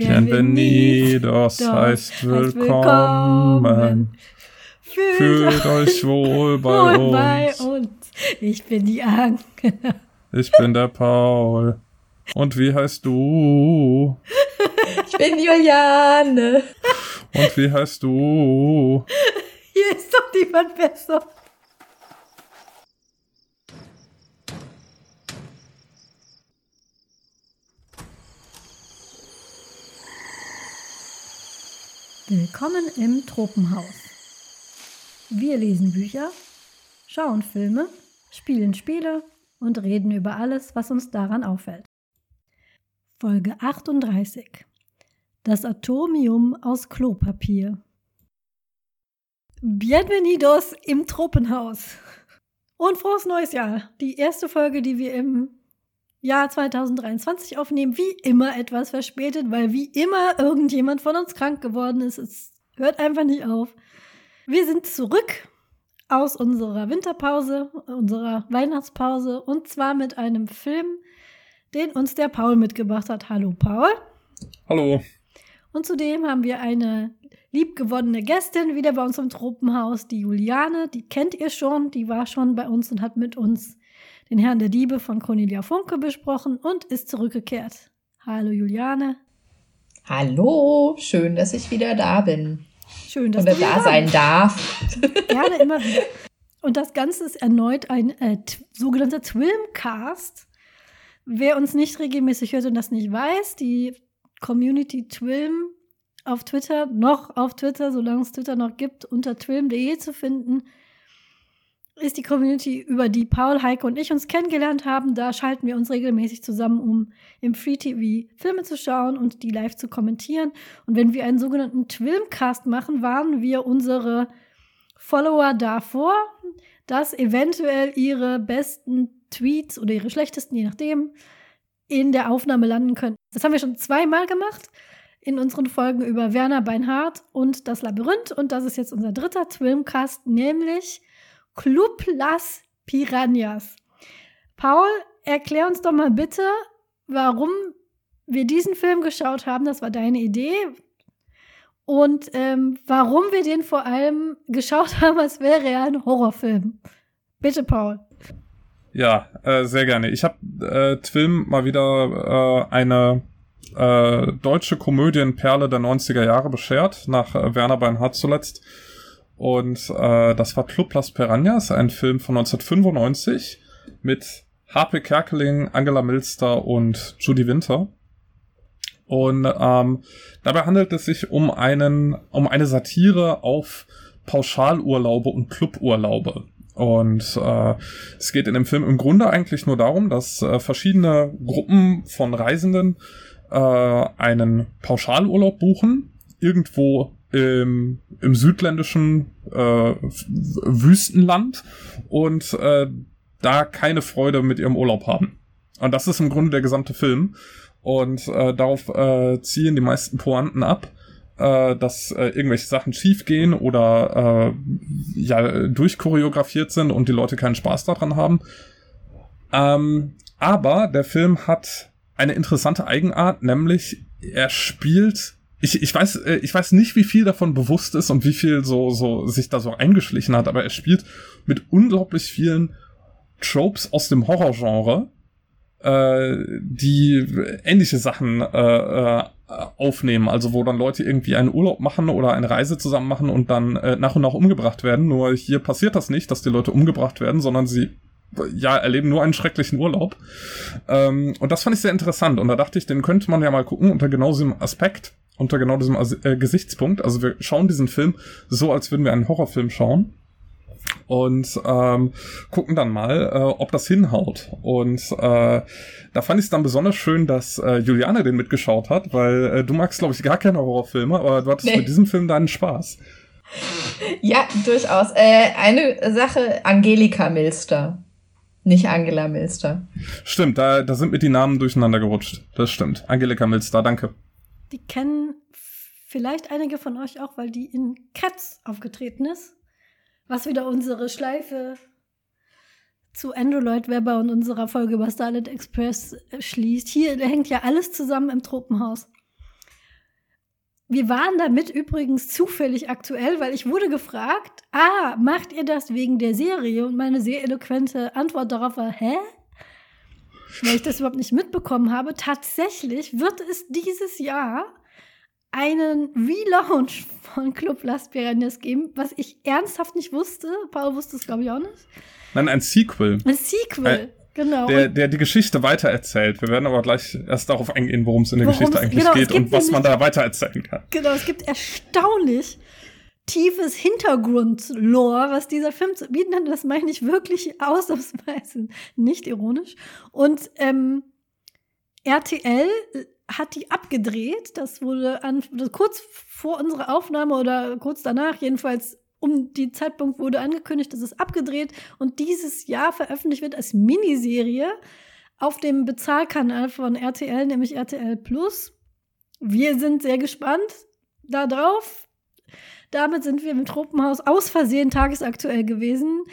Bienvenidos heißt willkommen. Fühlt euch wohl bei uns. Ich bin die Anke. Ich bin der Paul. Und wie heißt du? Ich bin Juliane. Und wie heißt du? Hier ist doch niemand besser. Willkommen im Tropenhaus. Wir lesen Bücher, schauen Filme, spielen Spiele und reden über alles, was uns daran auffällt. Folge 38. Das Atomium aus Klopapier. Bienvenidos im Tropenhaus. Und frohes neues Jahr. Die erste Folge, die wir im Jahr 2023 aufnehmen, wie immer etwas verspätet, weil wie immer irgendjemand von uns krank geworden ist. Es hört einfach nicht auf. Wir sind zurück aus unserer Winterpause, unserer Weihnachtspause und zwar mit einem Film, den uns der Paul mitgebracht hat. Hallo Paul. Hallo. Und zudem haben wir eine liebgewonnene Gästin wieder bei uns im Tropenhaus, die Juliane. Die kennt ihr schon, die war schon bei uns und hat mit uns den Herrn der Diebe von Cornelia Funke besprochen und ist zurückgekehrt. Hallo Juliane. Hallo, schön, dass ich wieder da bin. Schön, dass Oder du da wieder sein darf. bist. Gerne immer wieder. Und das Ganze ist erneut ein äh, sogenannter Twilmcast. Wer uns nicht regelmäßig hört und das nicht weiß, die Community Twilm auf Twitter, noch auf Twitter, solange es Twitter noch gibt, unter twilm.de zu finden, ist die Community, über die Paul, Heike und ich uns kennengelernt haben. Da schalten wir uns regelmäßig zusammen, um im Free TV Filme zu schauen und die live zu kommentieren. Und wenn wir einen sogenannten Twilmcast machen, warnen wir unsere Follower davor, dass eventuell ihre besten Tweets oder ihre schlechtesten, je nachdem, in der Aufnahme landen können. Das haben wir schon zweimal gemacht in unseren Folgen über Werner Beinhardt und das Labyrinth. Und das ist jetzt unser dritter Twilmcast, nämlich Club Las Piranhas. Paul, erklär uns doch mal bitte, warum wir diesen Film geschaut haben. Das war deine Idee. Und ähm, warum wir den vor allem geschaut haben, als wäre er ein Horrorfilm. Bitte, Paul. Ja, äh, sehr gerne. Ich habe äh, Twilm mal wieder äh, eine äh, deutsche Komödienperle der 90er Jahre beschert, nach äh, Werner Beinhardt zuletzt. Und äh, das war Club Las Piranhas, ein Film von 1995 mit Harpe Kerkeling, Angela Milster und Judy Winter. Und ähm, dabei handelt es sich um einen, um eine Satire auf Pauschalurlaube und Cluburlaube. Und äh, es geht in dem Film im Grunde eigentlich nur darum, dass äh, verschiedene Gruppen von Reisenden äh, einen Pauschalurlaub buchen, irgendwo im, im südländischen äh, Wüstenland und äh, da keine Freude mit ihrem Urlaub haben. Und das ist im Grunde der gesamte Film. Und äh, darauf äh, ziehen die meisten Pointen ab, äh, dass äh, irgendwelche Sachen schiefgehen oder äh, ja durchchoreografiert sind und die Leute keinen Spaß daran haben. Ähm, aber der Film hat eine interessante Eigenart, nämlich er spielt ich, ich weiß äh, ich weiß nicht wie viel davon bewusst ist und wie viel so so sich da so eingeschlichen hat, aber er spielt mit unglaublich vielen Tropes aus dem Horrorgenre, äh, die ähnliche Sachen äh, äh, aufnehmen, also wo dann Leute irgendwie einen Urlaub machen oder eine Reise zusammen machen und dann äh, nach und nach umgebracht werden. Nur hier passiert das nicht, dass die Leute umgebracht werden, sondern sie ja erleben nur einen schrecklichen Urlaub. Ähm, und das fand ich sehr interessant und da dachte ich, den könnte man ja mal gucken unter genau diesem Aspekt, unter genau diesem As äh, Gesichtspunkt. Also wir schauen diesen Film so, als würden wir einen Horrorfilm schauen und ähm, gucken dann mal, äh, ob das hinhaut. Und äh, da fand ich es dann besonders schön, dass äh, Juliane den mitgeschaut hat, weil äh, du magst, glaube ich, gar keine Horrorfilme, aber du hattest Nee. mit diesem Film deinen Spaß. Ja, durchaus. Äh, eine Sache, Angelika Milster. Nicht Angela Milster. Stimmt, da, da sind mir die Namen durcheinander gerutscht. Das stimmt. Angelika Milster, danke. Die kennen vielleicht einige von euch auch, weil die in Cats aufgetreten ist. Was wieder unsere Schleife zu Andrew Lloyd Webber und unserer Folge über Starlet Express schließt. Hier hängt ja alles zusammen im Tropenhaus. Wir waren damit übrigens zufällig aktuell, weil ich wurde gefragt, ah, macht ihr das wegen der Serie? Und meine sehr eloquente Antwort darauf war, hä? Weil ich das überhaupt nicht mitbekommen habe. Tatsächlich wird es dieses Jahr einen Relaunch von Club Las Piranhas geben, was ich ernsthaft nicht wusste. Paul wusste es, glaube ich, auch nicht. Nein, ein Sequel. Ein Sequel. Genau. Der, der die Geschichte weitererzählt. Wir werden aber gleich erst darauf eingehen, worum es in der Geschichte eigentlich genau, geht und was man da weitererzählen kann. Genau, es gibt erstaunlich tiefes Hintergrund-Lore, was dieser Film zu bieten hat. Das meine ich wirklich ausnahmsweise nicht ironisch. Und ähm, RTL hat die abgedreht. Das wurde an, kurz vor unserer Aufnahme oder kurz danach jedenfalls um die Zeitpunkt wurde angekündigt, dass es abgedreht und dieses Jahr veröffentlicht wird als Miniserie auf dem Bezahlkanal von RTL, nämlich RTL Plus. Wir sind sehr gespannt darauf. Damit sind wir im Tropenhaus aus Versehen tagesaktuell gewesen.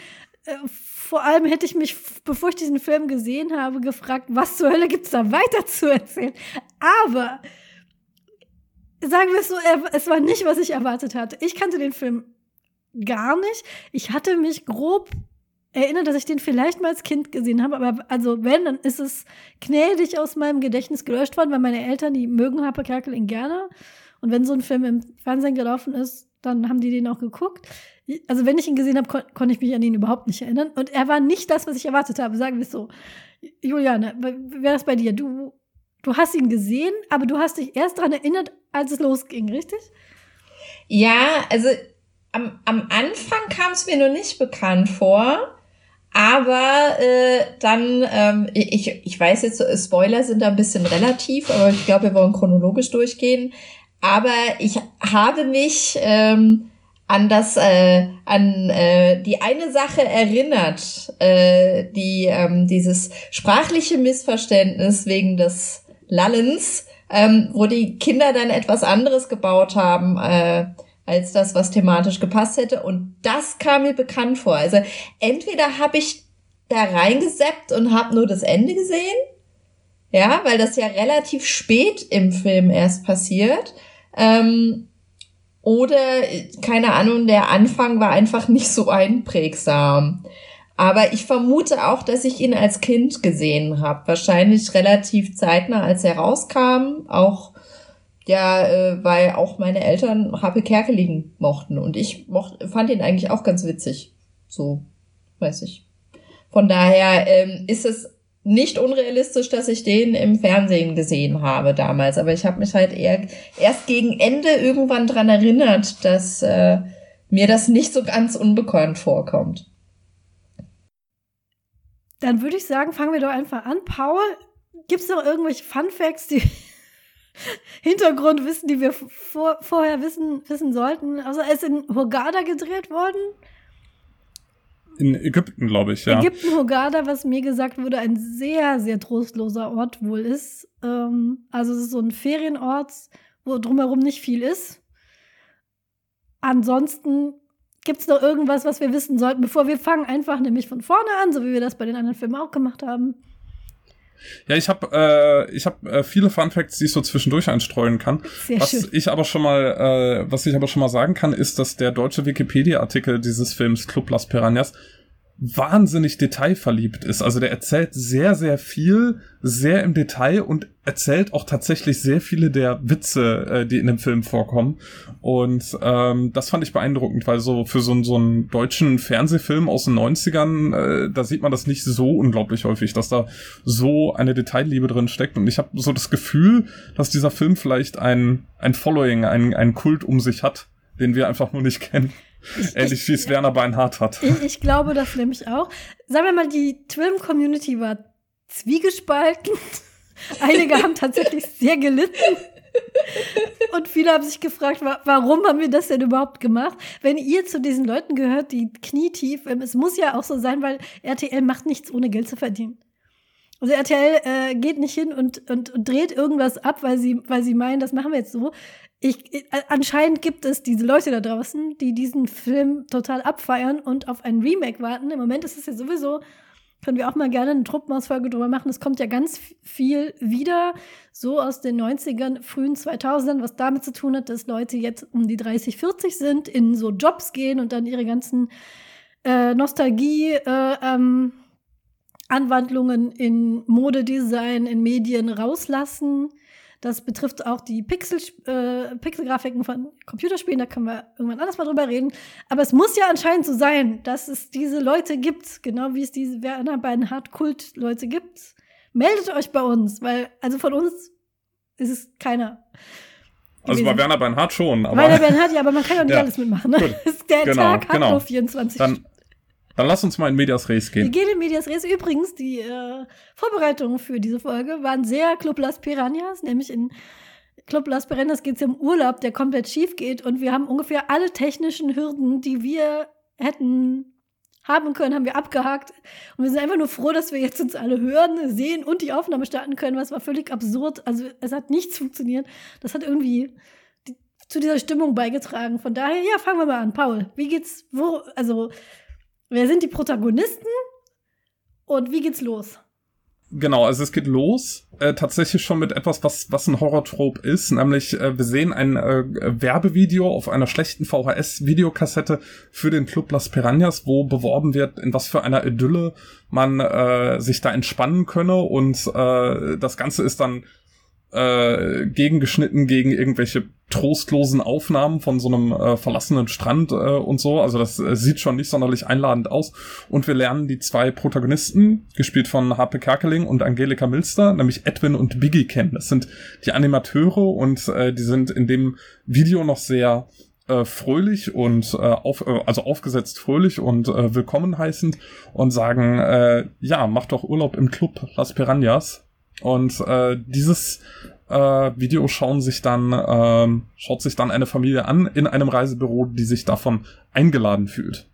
Äh, vor allem hätte ich mich, bevor ich diesen Film gesehen habe, gefragt, was zur Hölle gibt es da weiter zu erzählen. Aber sagen wir es so, es war nicht, was ich erwartet hatte. Ich kannte den Film gar nicht. Ich hatte mich grob erinnert, dass ich den vielleicht mal als Kind gesehen habe, aber also wenn, dann ist es gnädig aus meinem Gedächtnis gelöscht worden, weil meine Eltern, die mögen Harper Kerkeling gerne. Und wenn so ein Film im Fernsehen gelaufen ist, dann haben die den auch geguckt. Also wenn ich ihn gesehen habe, kon konnte ich mich an ihn überhaupt nicht erinnern. Und er war nicht das, was ich erwartet habe, sagen wir es so. Juliane, wäre das bei dir? Du, du hast ihn gesehen, aber du hast dich erst daran erinnert, als es losging, richtig? Ja, also am, am Anfang kam es mir nur nicht bekannt vor. Aber äh, dann, ähm, ich, ich weiß jetzt, Spoiler sind da ein bisschen relativ, aber ich glaube, wir wollen chronologisch durchgehen. Aber ich habe mich ähm, an das, äh, an äh, die eine Sache erinnert, äh, die ähm, dieses sprachliche Missverständnis wegen des Lallens, ähm, wo die Kinder dann etwas anderes gebaut haben. Äh, als das, was thematisch gepasst hätte. Und das kam mir bekannt vor. Also entweder habe ich da reingeseppt und habe nur das Ende gesehen, ja, weil das ja relativ spät im Film erst passiert. Ähm, oder, keine Ahnung, der Anfang war einfach nicht so einprägsam. Aber ich vermute auch, dass ich ihn als Kind gesehen habe. Wahrscheinlich relativ zeitnah, als er rauskam. Auch ja, äh, weil auch meine Eltern Happe Kerkeling mochten und ich mocht, fand ihn eigentlich auch ganz witzig. So, weiß ich. Von daher ähm, ist es nicht unrealistisch, dass ich den im Fernsehen gesehen habe damals, aber ich habe mich halt eher erst gegen Ende irgendwann dran erinnert, dass äh, mir das nicht so ganz unbekannt vorkommt. Dann würde ich sagen, fangen wir doch einfach an. Paul, gibt es noch irgendwelche Fun Facts, die Hintergrundwissen, die wir vor, vorher wissen, wissen sollten. Also er ist in Hurghada gedreht worden. In Ägypten, glaube ich, ja. Ägypten, Hurghada, was mir gesagt wurde, ein sehr, sehr trostloser Ort wohl ist. Ähm, also es ist so ein Ferienort, wo drumherum nicht viel ist. Ansonsten gibt es noch irgendwas, was wir wissen sollten, bevor wir fangen, einfach nämlich von vorne an, so wie wir das bei den anderen Filmen auch gemacht haben. Ja, ich habe äh, ich habe äh, viele Fun Facts, die ich so zwischendurch einstreuen kann. Sehr was schön. ich aber schon mal äh, was ich aber schon mal sagen kann, ist, dass der deutsche Wikipedia Artikel dieses Films Club Las Piranhas wahnsinnig detailverliebt ist. Also der erzählt sehr, sehr viel, sehr im Detail und erzählt auch tatsächlich sehr viele der Witze, äh, die in dem Film vorkommen. Und ähm, das fand ich beeindruckend, weil so für so, so einen deutschen Fernsehfilm aus den 90ern, äh, da sieht man das nicht so unglaublich häufig, dass da so eine Detailliebe drin steckt. Und ich habe so das Gefühl, dass dieser Film vielleicht ein, ein Following, ein, ein Kult um sich hat, den wir einfach nur nicht kennen. Ich, Ähnlich wie es Werner Beinhardt hat. Ich, ich, glaube das nämlich auch. Sagen wir mal, die Twim-Community war zwiegespalten. Einige haben tatsächlich sehr gelitten. Und viele haben sich gefragt, warum haben wir das denn überhaupt gemacht? Wenn ihr zu diesen Leuten gehört, die knietief, ähm, es muss ja auch so sein, weil RTL macht nichts ohne Geld zu verdienen. Also RTL äh, geht nicht hin und, und, und dreht irgendwas ab, weil sie, weil sie meinen, das machen wir jetzt so ich, äh, anscheinend gibt es diese Leute da draußen, die diesen Film total abfeiern und auf ein Remake warten. Im Moment ist es ja sowieso können wir auch mal gerne eine Truppenmausfolge drüber machen. Es kommt ja ganz viel wieder, so aus den 90ern, frühen 2000ern, was damit zu tun hat, dass Leute jetzt um die 30, 40 sind, in so Jobs gehen und dann ihre ganzen äh, Nostalgie, äh, ähm, Anwandlungen in Modedesign, in Medien rauslassen. Das betrifft auch die Pixel, äh, Pixelgrafiken von Computerspielen, da können wir irgendwann anders mal drüber reden. Aber es muss ja anscheinend so sein, dass es diese Leute gibt, genau wie es diese Werner beiden Hardkult-Leute gibt. Meldet euch bei uns, weil, also von uns ist es keiner. Also bei Werner Bernhard schon, aber. Werner Bernhard, ja, aber man kann ja nicht ja. alles mitmachen. Ne? Der genau, Tag hat genau. nur 24 Dann dann lass uns mal in Medias Res gehen. Wir gehen in Medias Res. Übrigens, die äh, Vorbereitungen für diese Folge waren sehr Club Las Piranhas, nämlich in Club Las Piranhas geht es um Urlaub, der komplett schief geht. Und wir haben ungefähr alle technischen Hürden, die wir hätten haben können, haben wir abgehakt. Und wir sind einfach nur froh, dass wir jetzt uns alle hören, sehen und die Aufnahme starten können, was war völlig absurd. Also es hat nichts funktioniert. Das hat irgendwie die, zu dieser Stimmung beigetragen. Von daher, ja, fangen wir mal an. Paul, wie geht's, wo, also Wer sind die Protagonisten? Und wie geht's los? Genau, also es geht los äh, tatsächlich schon mit etwas, was was ein Horrortrop ist, nämlich äh, wir sehen ein äh, Werbevideo auf einer schlechten VHS-Videokassette für den Club Las Piranhas, wo beworben wird, in was für einer Idylle man äh, sich da entspannen könne. Und äh, das Ganze ist dann äh, gegengeschnitten gegen irgendwelche trostlosen Aufnahmen von so einem äh, verlassenen Strand äh, und so. Also das äh, sieht schon nicht sonderlich einladend aus. Und wir lernen die zwei Protagonisten, gespielt von Harpe Kerkeling und Angelika Milster, nämlich Edwin und Biggie kennen. Das sind die Animateure und äh, die sind in dem Video noch sehr äh, fröhlich und äh, auf, äh, also aufgesetzt fröhlich und äh, willkommen heißend und sagen, äh, ja, mach doch Urlaub im Club Las Piranhas. Und äh, dieses äh, Video schauen sich dann, äh, schaut sich dann eine Familie an in einem Reisebüro, die sich davon eingeladen fühlt.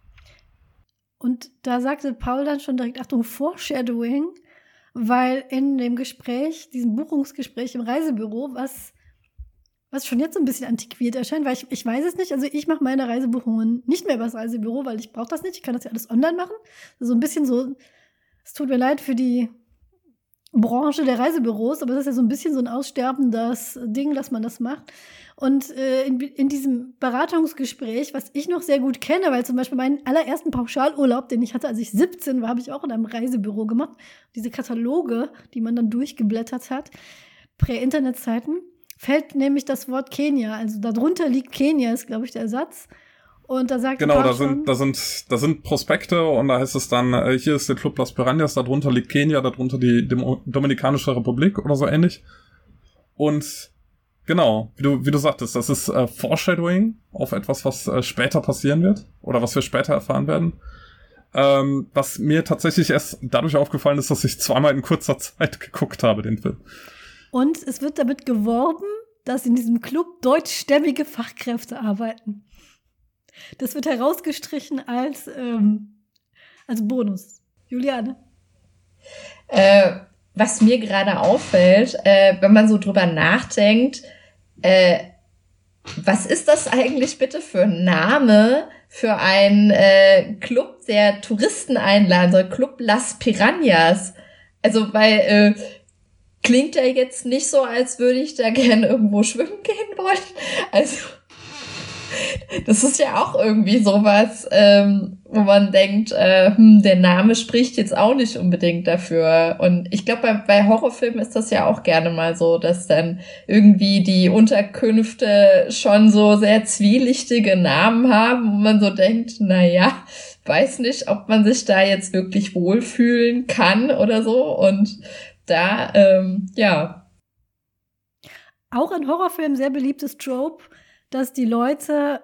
Und da sagte Paul dann schon direkt, Achtung, Foreshadowing, weil in dem Gespräch, diesem Buchungsgespräch im Reisebüro, was, was schon jetzt so ein bisschen antiquiert erscheint, weil ich, ich weiß es nicht, also ich mache meine Reisebuchungen nicht mehr über das Reisebüro, weil ich brauche das nicht, ich kann das ja alles online machen. So ein bisschen so, es tut mir leid für die Branche der Reisebüros, aber das ist ja so ein bisschen so ein aussterbendes Ding, dass man das macht. Und äh, in, in diesem Beratungsgespräch, was ich noch sehr gut kenne, weil zum Beispiel meinen allerersten Pauschalurlaub, den ich hatte, als ich 17 war, habe ich auch in einem Reisebüro gemacht. Diese Kataloge, die man dann durchgeblättert hat, Prä-Internet-Zeiten, fällt nämlich das Wort Kenia. Also darunter liegt Kenia, ist, glaube ich, der Satz. Und da sagt Genau, da sind, da sind, da sind Prospekte und da heißt es dann, äh, hier ist der Club Las Piranhas, darunter liegt Kenia, darunter die Dem Dominikanische Republik oder so ähnlich. Und genau, wie du, wie du sagtest, das ist äh, Foreshadowing auf etwas, was äh, später passieren wird oder was wir später erfahren werden. Ähm, was mir tatsächlich erst dadurch aufgefallen ist, dass ich zweimal in kurzer Zeit geguckt habe, den Film. Und es wird damit geworben, dass in diesem Club deutschstämmige Fachkräfte arbeiten. Das wird herausgestrichen als, ähm, als Bonus. Juliane. Äh, was mir gerade auffällt, äh, wenn man so drüber nachdenkt, äh, was ist das eigentlich bitte für ein Name für einen äh, Club, der Touristen einladen soll? Club Las Piranhas. Also, weil äh, klingt ja jetzt nicht so, als würde ich da gerne irgendwo schwimmen gehen wollen. Also das ist ja auch irgendwie sowas, ähm, wo man denkt, äh, hm, der Name spricht jetzt auch nicht unbedingt dafür. Und ich glaube, bei, bei Horrorfilmen ist das ja auch gerne mal so, dass dann irgendwie die Unterkünfte schon so sehr zwielichtige Namen haben, wo man so denkt, na ja, weiß nicht, ob man sich da jetzt wirklich wohlfühlen kann oder so. Und da, ähm, ja. Auch in Horrorfilmen sehr beliebtes Trope dass die Leute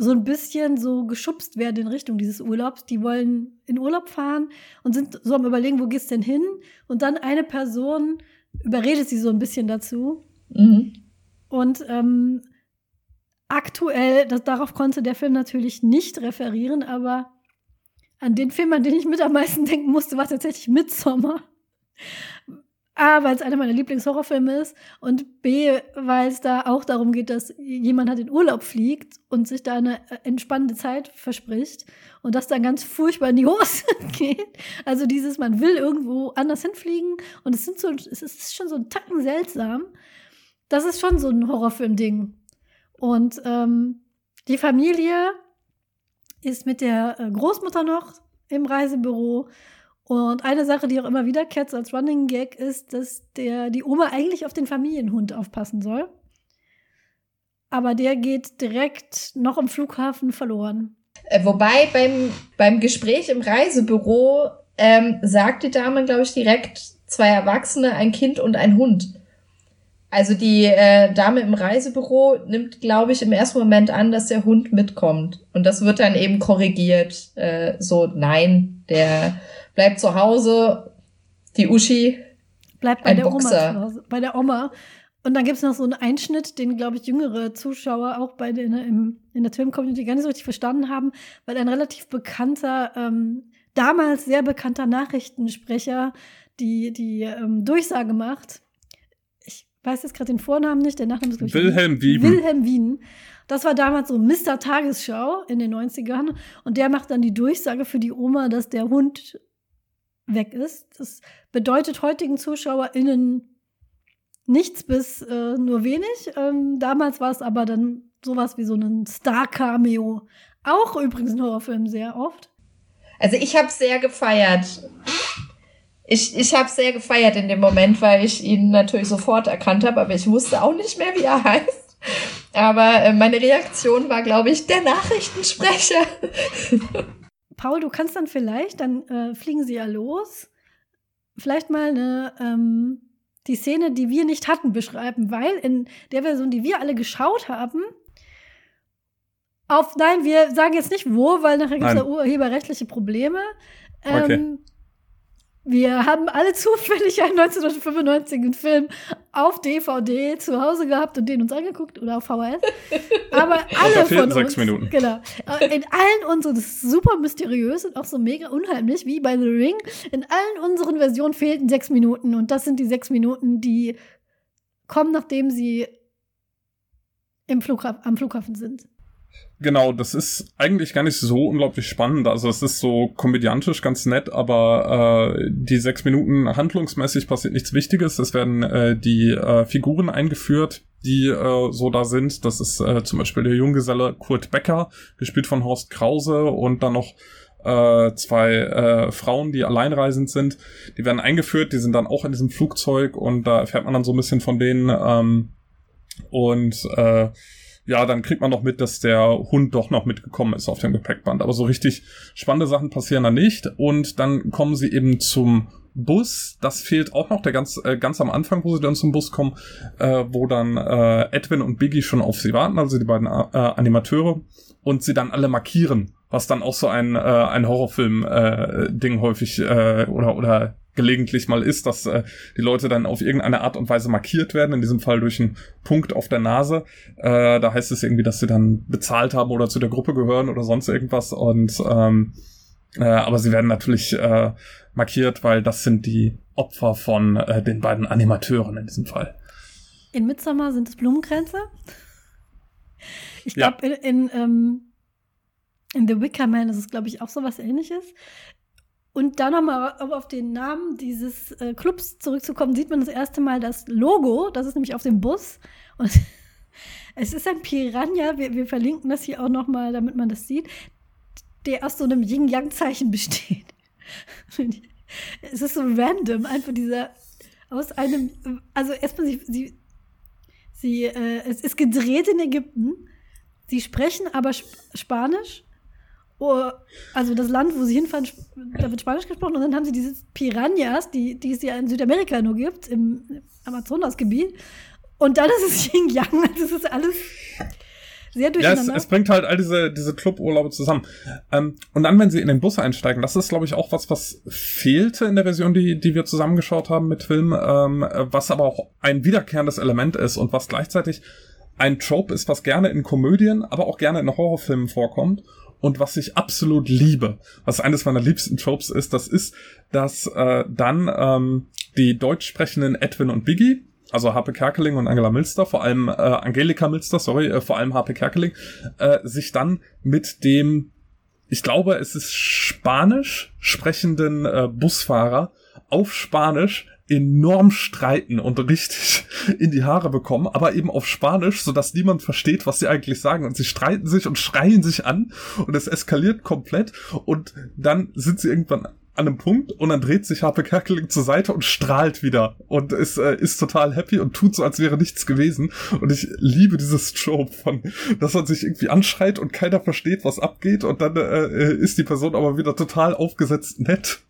so ein bisschen so geschubst werden in Richtung dieses Urlaubs. Die wollen in Urlaub fahren und sind so am Überlegen, wo geht's denn hin? Und dann eine Person überredet sie so ein bisschen dazu. Mhm. Und ähm, aktuell, das, darauf konnte der Film natürlich nicht referieren, aber an den Film, an den ich mit am meisten denken musste, war tatsächlich Midsommar. A, weil es einer meiner Lieblingshorrorfilme ist und B, weil es da auch darum geht, dass jemand halt in Urlaub fliegt und sich da eine äh, entspannende Zeit verspricht und das dann ganz furchtbar in die Hose geht. Also dieses, man will irgendwo anders hinfliegen und es sind so, es ist schon so ein Tacken seltsam. Das ist schon so ein Horrorfilm-Ding. Und ähm, die Familie ist mit der äh, Großmutter noch im Reisebüro und eine Sache, die auch immer wiederkehrt so als Running Gag, ist, dass der, die Oma eigentlich auf den Familienhund aufpassen soll. Aber der geht direkt noch im Flughafen verloren. Äh, wobei beim, beim Gespräch im Reisebüro ähm, sagt die Dame, glaube ich, direkt zwei Erwachsene, ein Kind und ein Hund. Also die äh, Dame im Reisebüro nimmt, glaube ich, im ersten Moment an, dass der Hund mitkommt. Und das wird dann eben korrigiert. Äh, so, nein, der bleibt zu Hause, die Uschi bleibt bei der Boxer. Oma zu Hause, bei der Oma. Und dann gibt es noch so einen Einschnitt, den, glaube ich, jüngere Zuschauer auch bei den, im, in der Film-Community gar nicht so richtig verstanden haben, weil ein relativ bekannter, ähm, damals sehr bekannter Nachrichtensprecher die, die ähm, Durchsage macht. Ich weiß jetzt gerade den Vornamen nicht, der Nachname ist Wilhelm Wieben. Wilhelm Wieben. Das war damals so Mr. Tagesschau in den 90ern. Und der macht dann die Durchsage für die Oma, dass der Hund weg ist. Das bedeutet heutigen ZuschauerInnen nichts bis äh, nur wenig. Ähm, damals war es aber dann sowas wie so ein Star-Cameo. Auch übrigens ein Horrorfilm sehr oft. Also ich habe sehr gefeiert. Ich, ich habe sehr gefeiert in dem Moment, weil ich ihn natürlich sofort erkannt habe, aber ich wusste auch nicht mehr, wie er heißt. Aber äh, meine Reaktion war, glaube ich, der Nachrichtensprecher. Paul, du kannst dann vielleicht, dann äh, fliegen sie ja los, vielleicht mal eine, ähm, die Szene, die wir nicht hatten, beschreiben, weil in der Version, die wir alle geschaut haben, auf, nein, wir sagen jetzt nicht wo, weil nachher gibt es ja urheberrechtliche Probleme. Ähm, okay. Wir haben alle zufällig einen 1995 Film auf DVD zu Hause gehabt und den uns angeguckt oder auf VHS. Aber alle von sechs uns, Minuten. genau, in allen unseren, das ist super mysteriös und auch so mega unheimlich wie bei The Ring. In allen unseren Versionen fehlten sechs Minuten und das sind die sechs Minuten, die kommen, nachdem sie im Flughafen, am Flughafen sind. Genau, das ist eigentlich gar nicht so unglaublich spannend. Also es ist so komödiantisch ganz nett, aber äh, die sechs Minuten handlungsmäßig passiert nichts Wichtiges. Es werden äh, die äh, Figuren eingeführt, die äh, so da sind. Das ist äh, zum Beispiel der Junggeselle Kurt Becker, gespielt von Horst Krause und dann noch äh, zwei äh, Frauen, die alleinreisend sind. Die werden eingeführt, die sind dann auch in diesem Flugzeug und da erfährt man dann so ein bisschen von denen ähm, und äh, ja, dann kriegt man noch mit, dass der Hund doch noch mitgekommen ist auf dem Gepäckband. Aber so richtig spannende Sachen passieren da nicht. Und dann kommen sie eben zum Bus. Das fehlt auch noch, der ganz, äh, ganz am Anfang, wo sie dann zum Bus kommen, äh, wo dann äh, Edwin und Biggie schon auf sie warten, also die beiden äh, Animateure, und sie dann alle markieren, was dann auch so ein, äh, ein Horrorfilm-Ding äh, häufig äh, oder, oder gelegentlich mal ist, dass äh, die Leute dann auf irgendeine Art und Weise markiert werden, in diesem Fall durch einen Punkt auf der Nase. Äh, da heißt es irgendwie, dass sie dann bezahlt haben oder zu der Gruppe gehören oder sonst irgendwas. Und ähm, äh, aber sie werden natürlich äh, markiert, weil das sind die Opfer von äh, den beiden Animateuren in diesem Fall. In Midsommar sind es Blumenkränze. Ich glaube, ja. in, in, ähm, in The Wicker Man ist es, glaube ich, auch so was ähnliches. Und dann nochmal auf den Namen dieses äh, Clubs zurückzukommen, sieht man das erste Mal das Logo. Das ist nämlich auf dem Bus. Und es ist ein Piranha. Wir, wir verlinken das hier auch nochmal, damit man das sieht, der aus so einem Yin-Yang-Zeichen besteht. es ist so random, einfach dieser aus einem, also erstmal sie, sie, sie äh, es ist gedreht in Ägypten. Sie sprechen aber Sp Spanisch Oh, also das Land, wo sie hinfahren, da wird Spanisch gesprochen und dann haben sie diese Piranhas, die, die es ja in Südamerika nur gibt, im Amazonasgebiet. Und dann ist es Xinjiang, also es ist alles sehr durcheinander. Ja, es, es bringt halt all diese, diese Cluburlaube zusammen. Ähm, und dann, wenn sie in den Bus einsteigen, das ist, glaube ich, auch was, was fehlte in der Version, die, die wir zusammengeschaut haben mit Film, ähm, was aber auch ein wiederkehrendes Element ist und was gleichzeitig ein Trope ist, was gerne in Komödien, aber auch gerne in Horrorfilmen vorkommt Und was ich absolut liebe, was eines meiner liebsten Tropes ist, das ist, dass äh, dann ähm, die deutsch sprechenden Edwin und Biggie, also Harpe Kerkeling und Angela Milster, vor allem äh, Angelika Milster, sorry, äh, vor allem Harpe Kerkeling, äh, sich dann mit dem, ich glaube, es ist Spanisch sprechenden äh, Busfahrer auf Spanisch enorm streiten und richtig in die Haare bekommen, aber eben auf Spanisch, so dass niemand versteht, was sie eigentlich sagen. Und sie streiten sich und schreien sich an und es eskaliert komplett. Und dann sind sie irgendwann an einem Punkt und dann dreht sich Harpe Kerkeling zur Seite und strahlt wieder. Und ist, äh, ist total happy und tut so, als wäre nichts gewesen. Und ich liebe dieses Trope von, dass man sich irgendwie anschreit und keiner versteht, was abgeht. Und dann äh, ist die Person aber wieder total aufgesetzt nett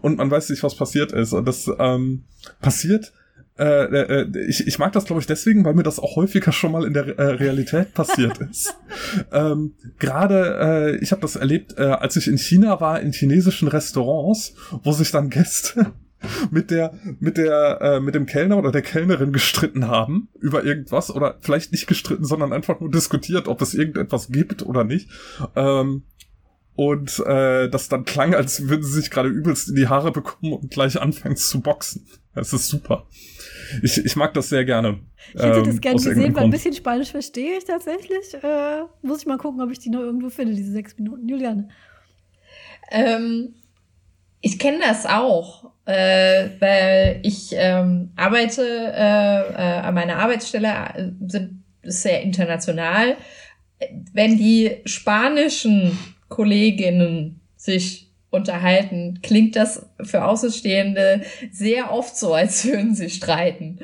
und man weiß nicht, was passiert ist. Und das ähm, passiert. Äh, äh, ich, ich mag das, glaube ich, deswegen, weil mir das auch häufiger schon mal in der äh, Realität passiert ist. ähm, Gerade, äh, ich habe das erlebt, äh, als ich in China war, in chinesischen Restaurants, wo sich dann Gäste mit der mit der äh, mit dem Kellner oder der Kellnerin gestritten haben über irgendwas oder vielleicht nicht gestritten, sondern einfach nur diskutiert, ob es irgendetwas gibt oder nicht. Ähm, und äh, das dann klang, als würden sie sich gerade übelst in die Haare bekommen und gleich anfangen zu boxen. Das ist super. Ich, ich mag das sehr gerne. Ich hätte ähm, das gerne gesehen, weil ein bisschen Spanisch verstehe ich tatsächlich. Äh, muss ich mal gucken, ob ich die noch irgendwo finde, diese sechs Minuten. Juliane. Ähm, ich kenne das auch, äh, weil ich ähm, arbeite äh, äh, an meiner Arbeitsstelle, äh, sind sehr international. Wenn die spanischen Kolleginnen sich unterhalten, klingt das für Außenstehende sehr oft so, als würden sie streiten.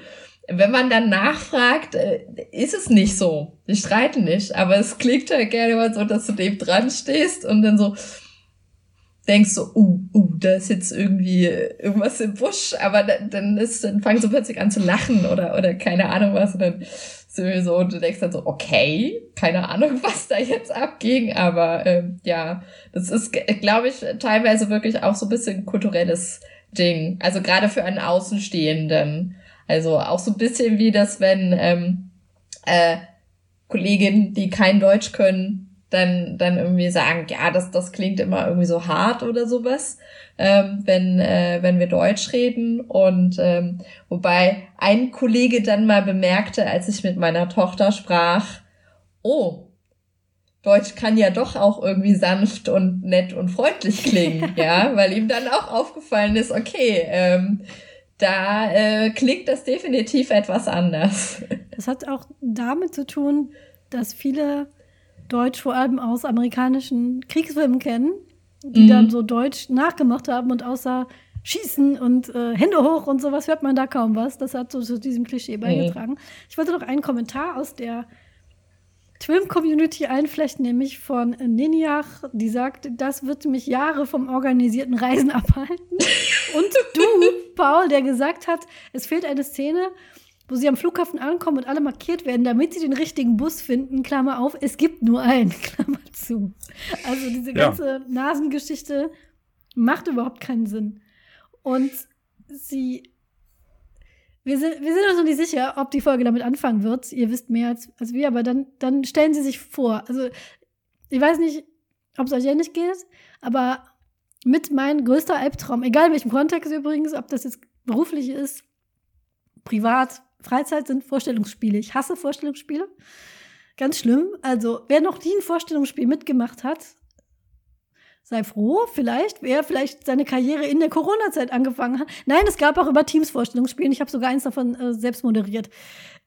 Wenn man dann nachfragt, äh, ist es nicht so. Sie streiten nicht, aber es klingt halt gerne mal so, dass du dem dran stehst und dann so denkst so, uh, uh, da ist jetzt irgendwie irgendwas im Busch, aber dann, ist, dann fangen sie plötzlich an zu lachen oder, oder keine Ahnung was und dann so, und du denkst dann so, okay, keine Ahnung, was da jetzt abging, aber ähm, ja, das ist, glaube ich, teilweise wirklich auch so ein bisschen kulturelles Ding. Also gerade für einen Außenstehenden. Also auch so ein bisschen wie das, wenn ähm, äh, Kolleginnen, die kein Deutsch können, dann, dann irgendwie sagen, ja, das, das klingt immer irgendwie so hart oder sowas, ähm, wenn, äh, wenn wir Deutsch reden. Und ähm, wobei ein Kollege dann mal bemerkte, als ich mit meiner Tochter sprach, oh, Deutsch kann ja doch auch irgendwie sanft und nett und freundlich klingen, ja, weil ihm dann auch aufgefallen ist, okay, ähm, da äh, klingt das definitiv etwas anders. Das hat auch damit zu tun, dass viele Deutsch vor allem aus amerikanischen Kriegsfilmen kennen, die mhm. dann so Deutsch nachgemacht haben und außer Schießen und äh, Hände hoch und sowas hört man da kaum was. Das hat so zu diesem Klischee beigetragen. Mhm. Ich wollte noch einen Kommentar aus der Twim-Community einflechten, nämlich von Ninjach, die sagt, das wird mich Jahre vom organisierten Reisen abhalten. und du, Paul, der gesagt hat, es fehlt eine Szene, wo sie am Flughafen ankommen und alle markiert werden, damit sie den richtigen Bus finden, Klammer auf, es gibt nur einen, Klammer zu. Also diese ganze ja. Nasengeschichte macht überhaupt keinen Sinn. Und sie wir sind, wir sind uns noch nicht sicher, ob die Folge damit anfangen wird. Ihr wisst mehr als, als wir, aber dann, dann stellen sie sich vor. Also, ich weiß nicht, ob es euch ähnlich geht, aber mit meinem größter Albtraum, egal in welchem Kontext übrigens, ob das jetzt beruflich ist, privat, Freizeit sind Vorstellungsspiele. Ich hasse Vorstellungsspiele. Ganz schlimm. Also, wer noch nie ein Vorstellungsspiel mitgemacht hat, sei froh, vielleicht, wer vielleicht seine Karriere in der Corona-Zeit angefangen hat. Nein, es gab auch über Teams Vorstellungsspielen. Ich habe sogar eins davon äh, selbst moderiert.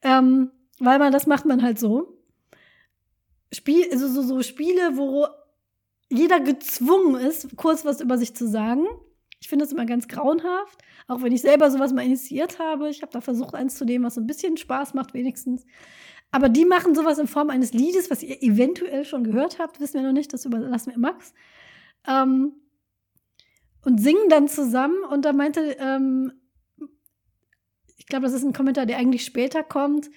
Ähm, weil man, das macht man halt so. Spiel, also so, so Spiele, wo jeder gezwungen ist, kurz was über sich zu sagen. Ich finde das immer ganz grauenhaft. Auch wenn ich selber sowas mal initiiert habe. Ich habe da versucht, eins zu nehmen, was so ein bisschen Spaß macht, wenigstens. Aber die machen sowas in Form eines Liedes, was ihr eventuell schon gehört habt, wissen wir noch nicht, das überlassen wir Max. Ähm, und singen dann zusammen. Und da meinte, ähm, ich glaube, das ist ein Kommentar, der eigentlich später kommt,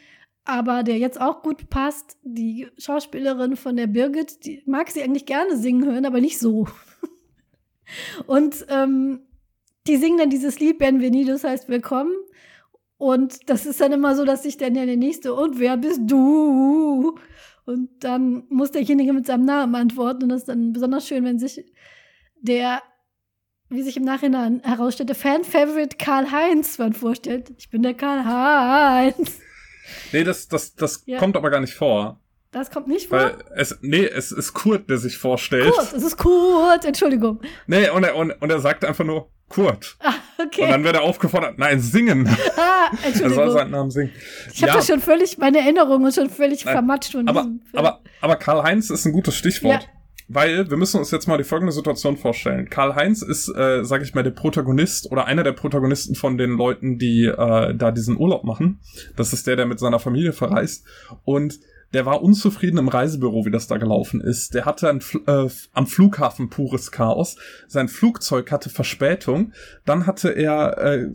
aber der jetzt auch gut passt. Die Schauspielerin von der Birgit, die mag sie eigentlich gerne singen hören, aber nicht so. Und ähm, die singen dann dieses Lied Benvenidos heißt Willkommen. Und das ist dann immer so, dass sich dann ja der nächste, und wer bist du? Und dann muss derjenige mit seinem Namen antworten. Und das ist dann besonders schön, wenn sich der, wie sich im Nachhinein herausstellte, Fan-Favorite Karl-Heinz vorstellt. Ich bin der Karl-Heinz. Nee, das, das, das ja. kommt aber gar nicht vor. Das kommt nicht vor? Weil es, nee, es ist Kurt, der sich vorstellt. Kurt, es ist Kurt, Entschuldigung. Nee, und er, und, und er sagt einfach nur Kurt. Ah, okay. Und dann wird er aufgefordert, nein, singen. Ah, Entschuldigung. Er soll seinen Namen singen. Ich habe ja. das schon völlig, meine Erinnerungen schon völlig nein, vermatscht. Von aber, aber, aber Karl-Heinz ist ein gutes Stichwort. Ja. Weil wir müssen uns jetzt mal die folgende Situation vorstellen. Karl-Heinz ist, äh, sag ich mal, der Protagonist oder einer der Protagonisten von den Leuten, die äh, da diesen Urlaub machen. Das ist der, der mit seiner Familie verreist. Und der war unzufrieden im Reisebüro, wie das da gelaufen ist. Der hatte ein, äh, am Flughafen pures Chaos. Sein Flugzeug hatte Verspätung. Dann hatte er, äh,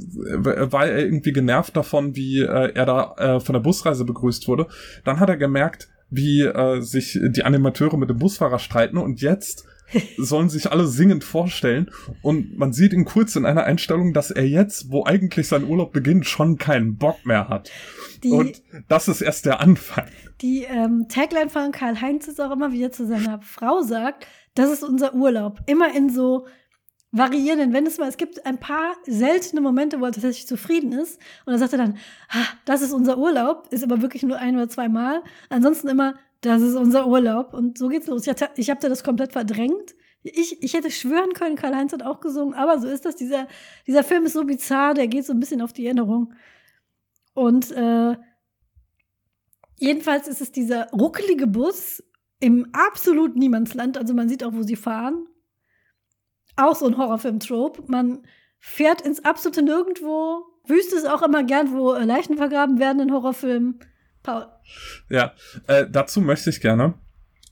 war er irgendwie genervt davon, wie äh, er da äh, von der Busreise begrüßt wurde. Dann hat er gemerkt, wie äh, sich die Animateure mit dem Busfahrer streiten und jetzt sollen sich alle singend vorstellen und man sieht ihn kurz in einer Einstellung, dass er jetzt, wo eigentlich sein Urlaub beginnt, schon keinen Bock mehr hat. Die, und das ist erst der Anfang. Die ähm, Tagline von Karl-Heinz ist auch immer, wie er zu seiner Frau sagt, das ist unser Urlaub. Immer in so variierenden, wenn es mal, es gibt ein paar seltene Momente, wo er tatsächlich zufrieden ist. Und dann sagt er dann, ah, das ist unser Urlaub, ist aber wirklich nur ein oder zwei Mal. Ansonsten immer, das ist unser Urlaub. Und so geht's los. Ich, hatte, ich habe das komplett verdrängt. Ich, ich hätte schwören können, Karl-Heinz hat auch gesungen, aber so ist das. Dieser, dieser Film ist so bizarr, der geht so ein bisschen auf die Erinnerung. Und äh, jedenfalls ist es dieser ruckelige Bus im absolut Niemandsland. Also man sieht auch, wo sie fahren. Auch so ein Horrorfilm-Trope. Man fährt ins absolute Nirgendwo. Wüste ist auch immer gern, wo Leichen vergraben werden in Horrorfilmen. Paul. Ja, äh, dazu möchte ich gerne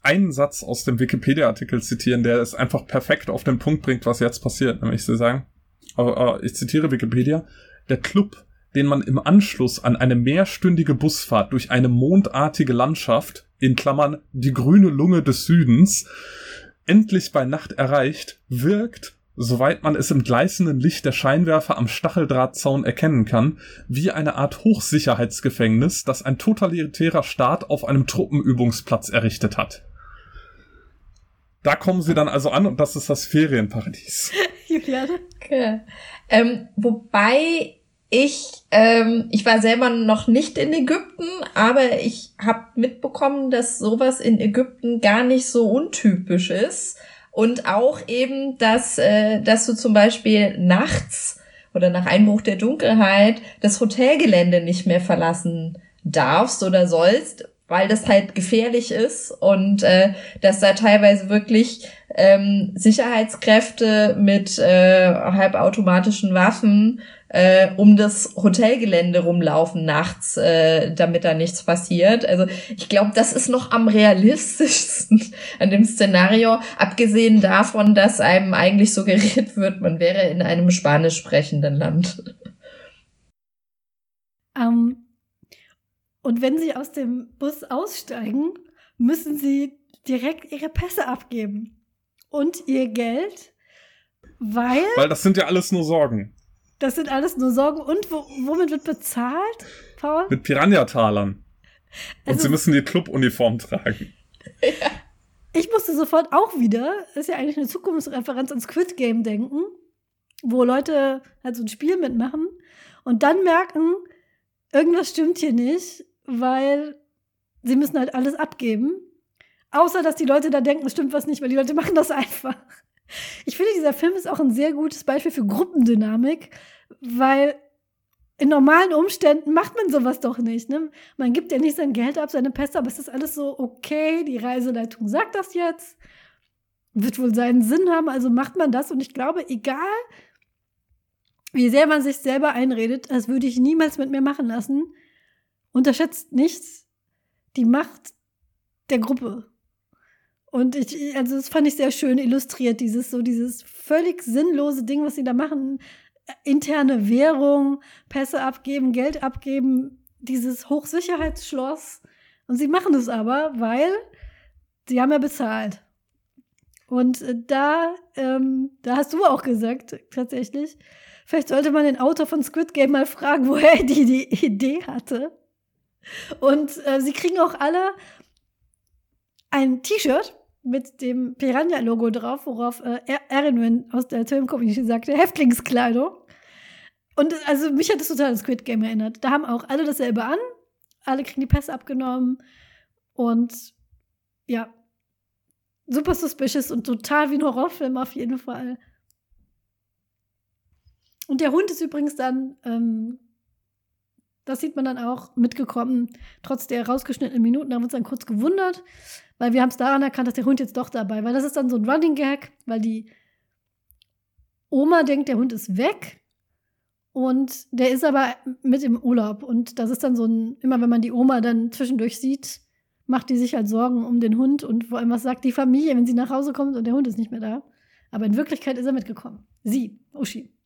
einen Satz aus dem Wikipedia-Artikel zitieren, der es einfach perfekt auf den Punkt bringt, was jetzt passiert. Nämlich sie sagen, äh, ich zitiere Wikipedia, der Club, den man im Anschluss an eine mehrstündige Busfahrt durch eine mondartige Landschaft, in Klammern die grüne Lunge des Südens, endlich bei Nacht erreicht, wirkt soweit man es im gleißenden Licht der Scheinwerfer am Stacheldrahtzaun erkennen kann, wie eine Art Hochsicherheitsgefängnis, das ein totalitärer Staat auf einem Truppenübungsplatz errichtet hat. Da kommen sie dann also an und das ist das Ferienparadies. Juliane? Okay. Ähm, wobei ich, ähm, ich war selber noch nicht in Ägypten, aber ich habe mitbekommen, dass sowas in Ägypten gar nicht so untypisch ist. Und auch eben, dass, äh, dass du zum Beispiel nachts oder nach Einbruch der Dunkelheit das Hotelgelände nicht mehr verlassen darfst oder sollst, weil das halt gefährlich ist und äh, dass da teilweise wirklich ähm, Sicherheitskräfte mit äh, halbautomatischen Waffen äh, um das Hotelgelände rumlaufen nachts, äh, damit da nichts passiert. Also ich glaube, das ist noch am realistischsten an dem Szenario, abgesehen davon, dass einem eigentlich suggeriert wird, man wäre in einem spanisch sprechenden Land. Um, ähm, und wenn Sie aus dem Bus aussteigen, müssen Sie direkt Ihre Pässe abgeben und Ihr Geld, weil. Weil das sind ja alles nur Sorgen. Das sind alles nur Sorgen. Und wo, womit wird bezahlt, Paul? Mit Piranha-Talern. Und also, sie müssen die Club-Uniform tragen. Ja. Ich musste sofort auch wieder, das ist ja eigentlich eine Zukunftsreferenz an Squid Game denken, wo Leute halt so ein Spiel mitmachen und dann merken, irgendwas stimmt hier nicht, weil sie müssen halt alles abgeben. Außer, dass die Leute da denken, es stimmt was nicht, weil die Leute machen das einfach. Ich finde, dieser Film ist auch ein sehr gutes Beispiel für Gruppendynamik, weil in normalen Umständen macht man sowas doch nicht. Ne? Man gibt ja nicht sein Geld ab, seine Pässe, aber es ist alles so, okay, die Reiseleitung sagt das jetzt, wird wohl seinen Sinn haben, also macht man das. Und ich glaube, egal, wie sehr man sich selber einredet, das würde ich niemals mit mir machen lassen, unterschätzt nichts die Macht der Gruppe. Und ich, also das fand ich sehr schön illustriert, dieses so, dieses völlig sinnlose Ding, was sie da machen. Interne Währung, Pässe abgeben, Geld abgeben, dieses Hochsicherheitsschloss. Und sie machen es aber, weil sie haben ja bezahlt. Und äh, da, ähm, da hast du auch gesagt, tatsächlich, vielleicht sollte man den Autor von Squid Game mal fragen, woher er die, die Idee hatte. Und äh, sie kriegen auch alle ein T-Shirt mit dem Piranha-Logo drauf, worauf äh, Erin aus der Film-Community sagte, Häftlingskleidung. Und also mich hat das total an Squid Game erinnert. Da haben auch alle dasselbe an, alle kriegen die Pässe abgenommen und ja, super suspicious und total wie ein Horrorfilm auf jeden Fall. Und der Hund ist übrigens dann, ähm, das sieht man dann auch mitgekommen, trotz der rausgeschnittenen Minuten, haben wir uns dann kurz gewundert, weil wir haben es daran erkannt, dass der Hund jetzt doch dabei, weil das ist dann so ein Running Gag, weil die Oma denkt, der Hund ist weg und der ist aber mit im Urlaub und das ist dann so ein, immer wenn man die Oma dann zwischendurch sieht, macht die sich halt Sorgen um den Hund und vor allem, was sagt die Familie, wenn sie nach Hause kommt und der Hund ist nicht mehr da. Aber in Wirklichkeit ist er mitgekommen. Sie, Uschi.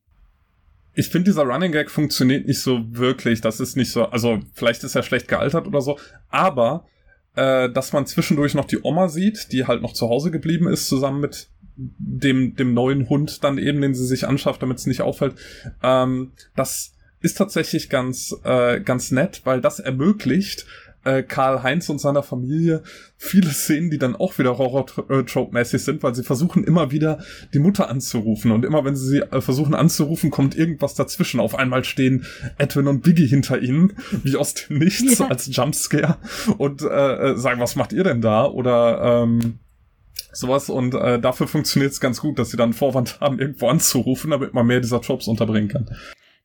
Ich finde, dieser Running Gag funktioniert nicht so wirklich. Das ist nicht so, also vielleicht ist er schlecht gealtert oder so, aber äh, dass man zwischendurch noch die Oma sieht, die halt noch zu Hause geblieben ist, zusammen mit dem, dem neuen Hund dann eben, den sie sich anschafft, damit es nicht auffällt, ähm, das ist tatsächlich ganz, äh, ganz nett, weil das ermöglicht, äh, Karl-Heinz und seiner Familie viele Szenen, die dann auch wieder Horror-Trope-mäßig sind, weil sie versuchen immer wieder die Mutter anzurufen und immer wenn sie sie äh, versuchen anzurufen, kommt irgendwas dazwischen. Auf einmal stehen Edwin und Biggie hinter ihnen, wie aus dem Nichts ja. als Jumpscare und äh, äh, sagen, was macht ihr denn da? Oder ähm, sowas und äh, dafür funktioniert es ganz gut, dass sie dann Vorwand haben, irgendwo anzurufen, damit man mehr dieser Tropes unterbringen kann.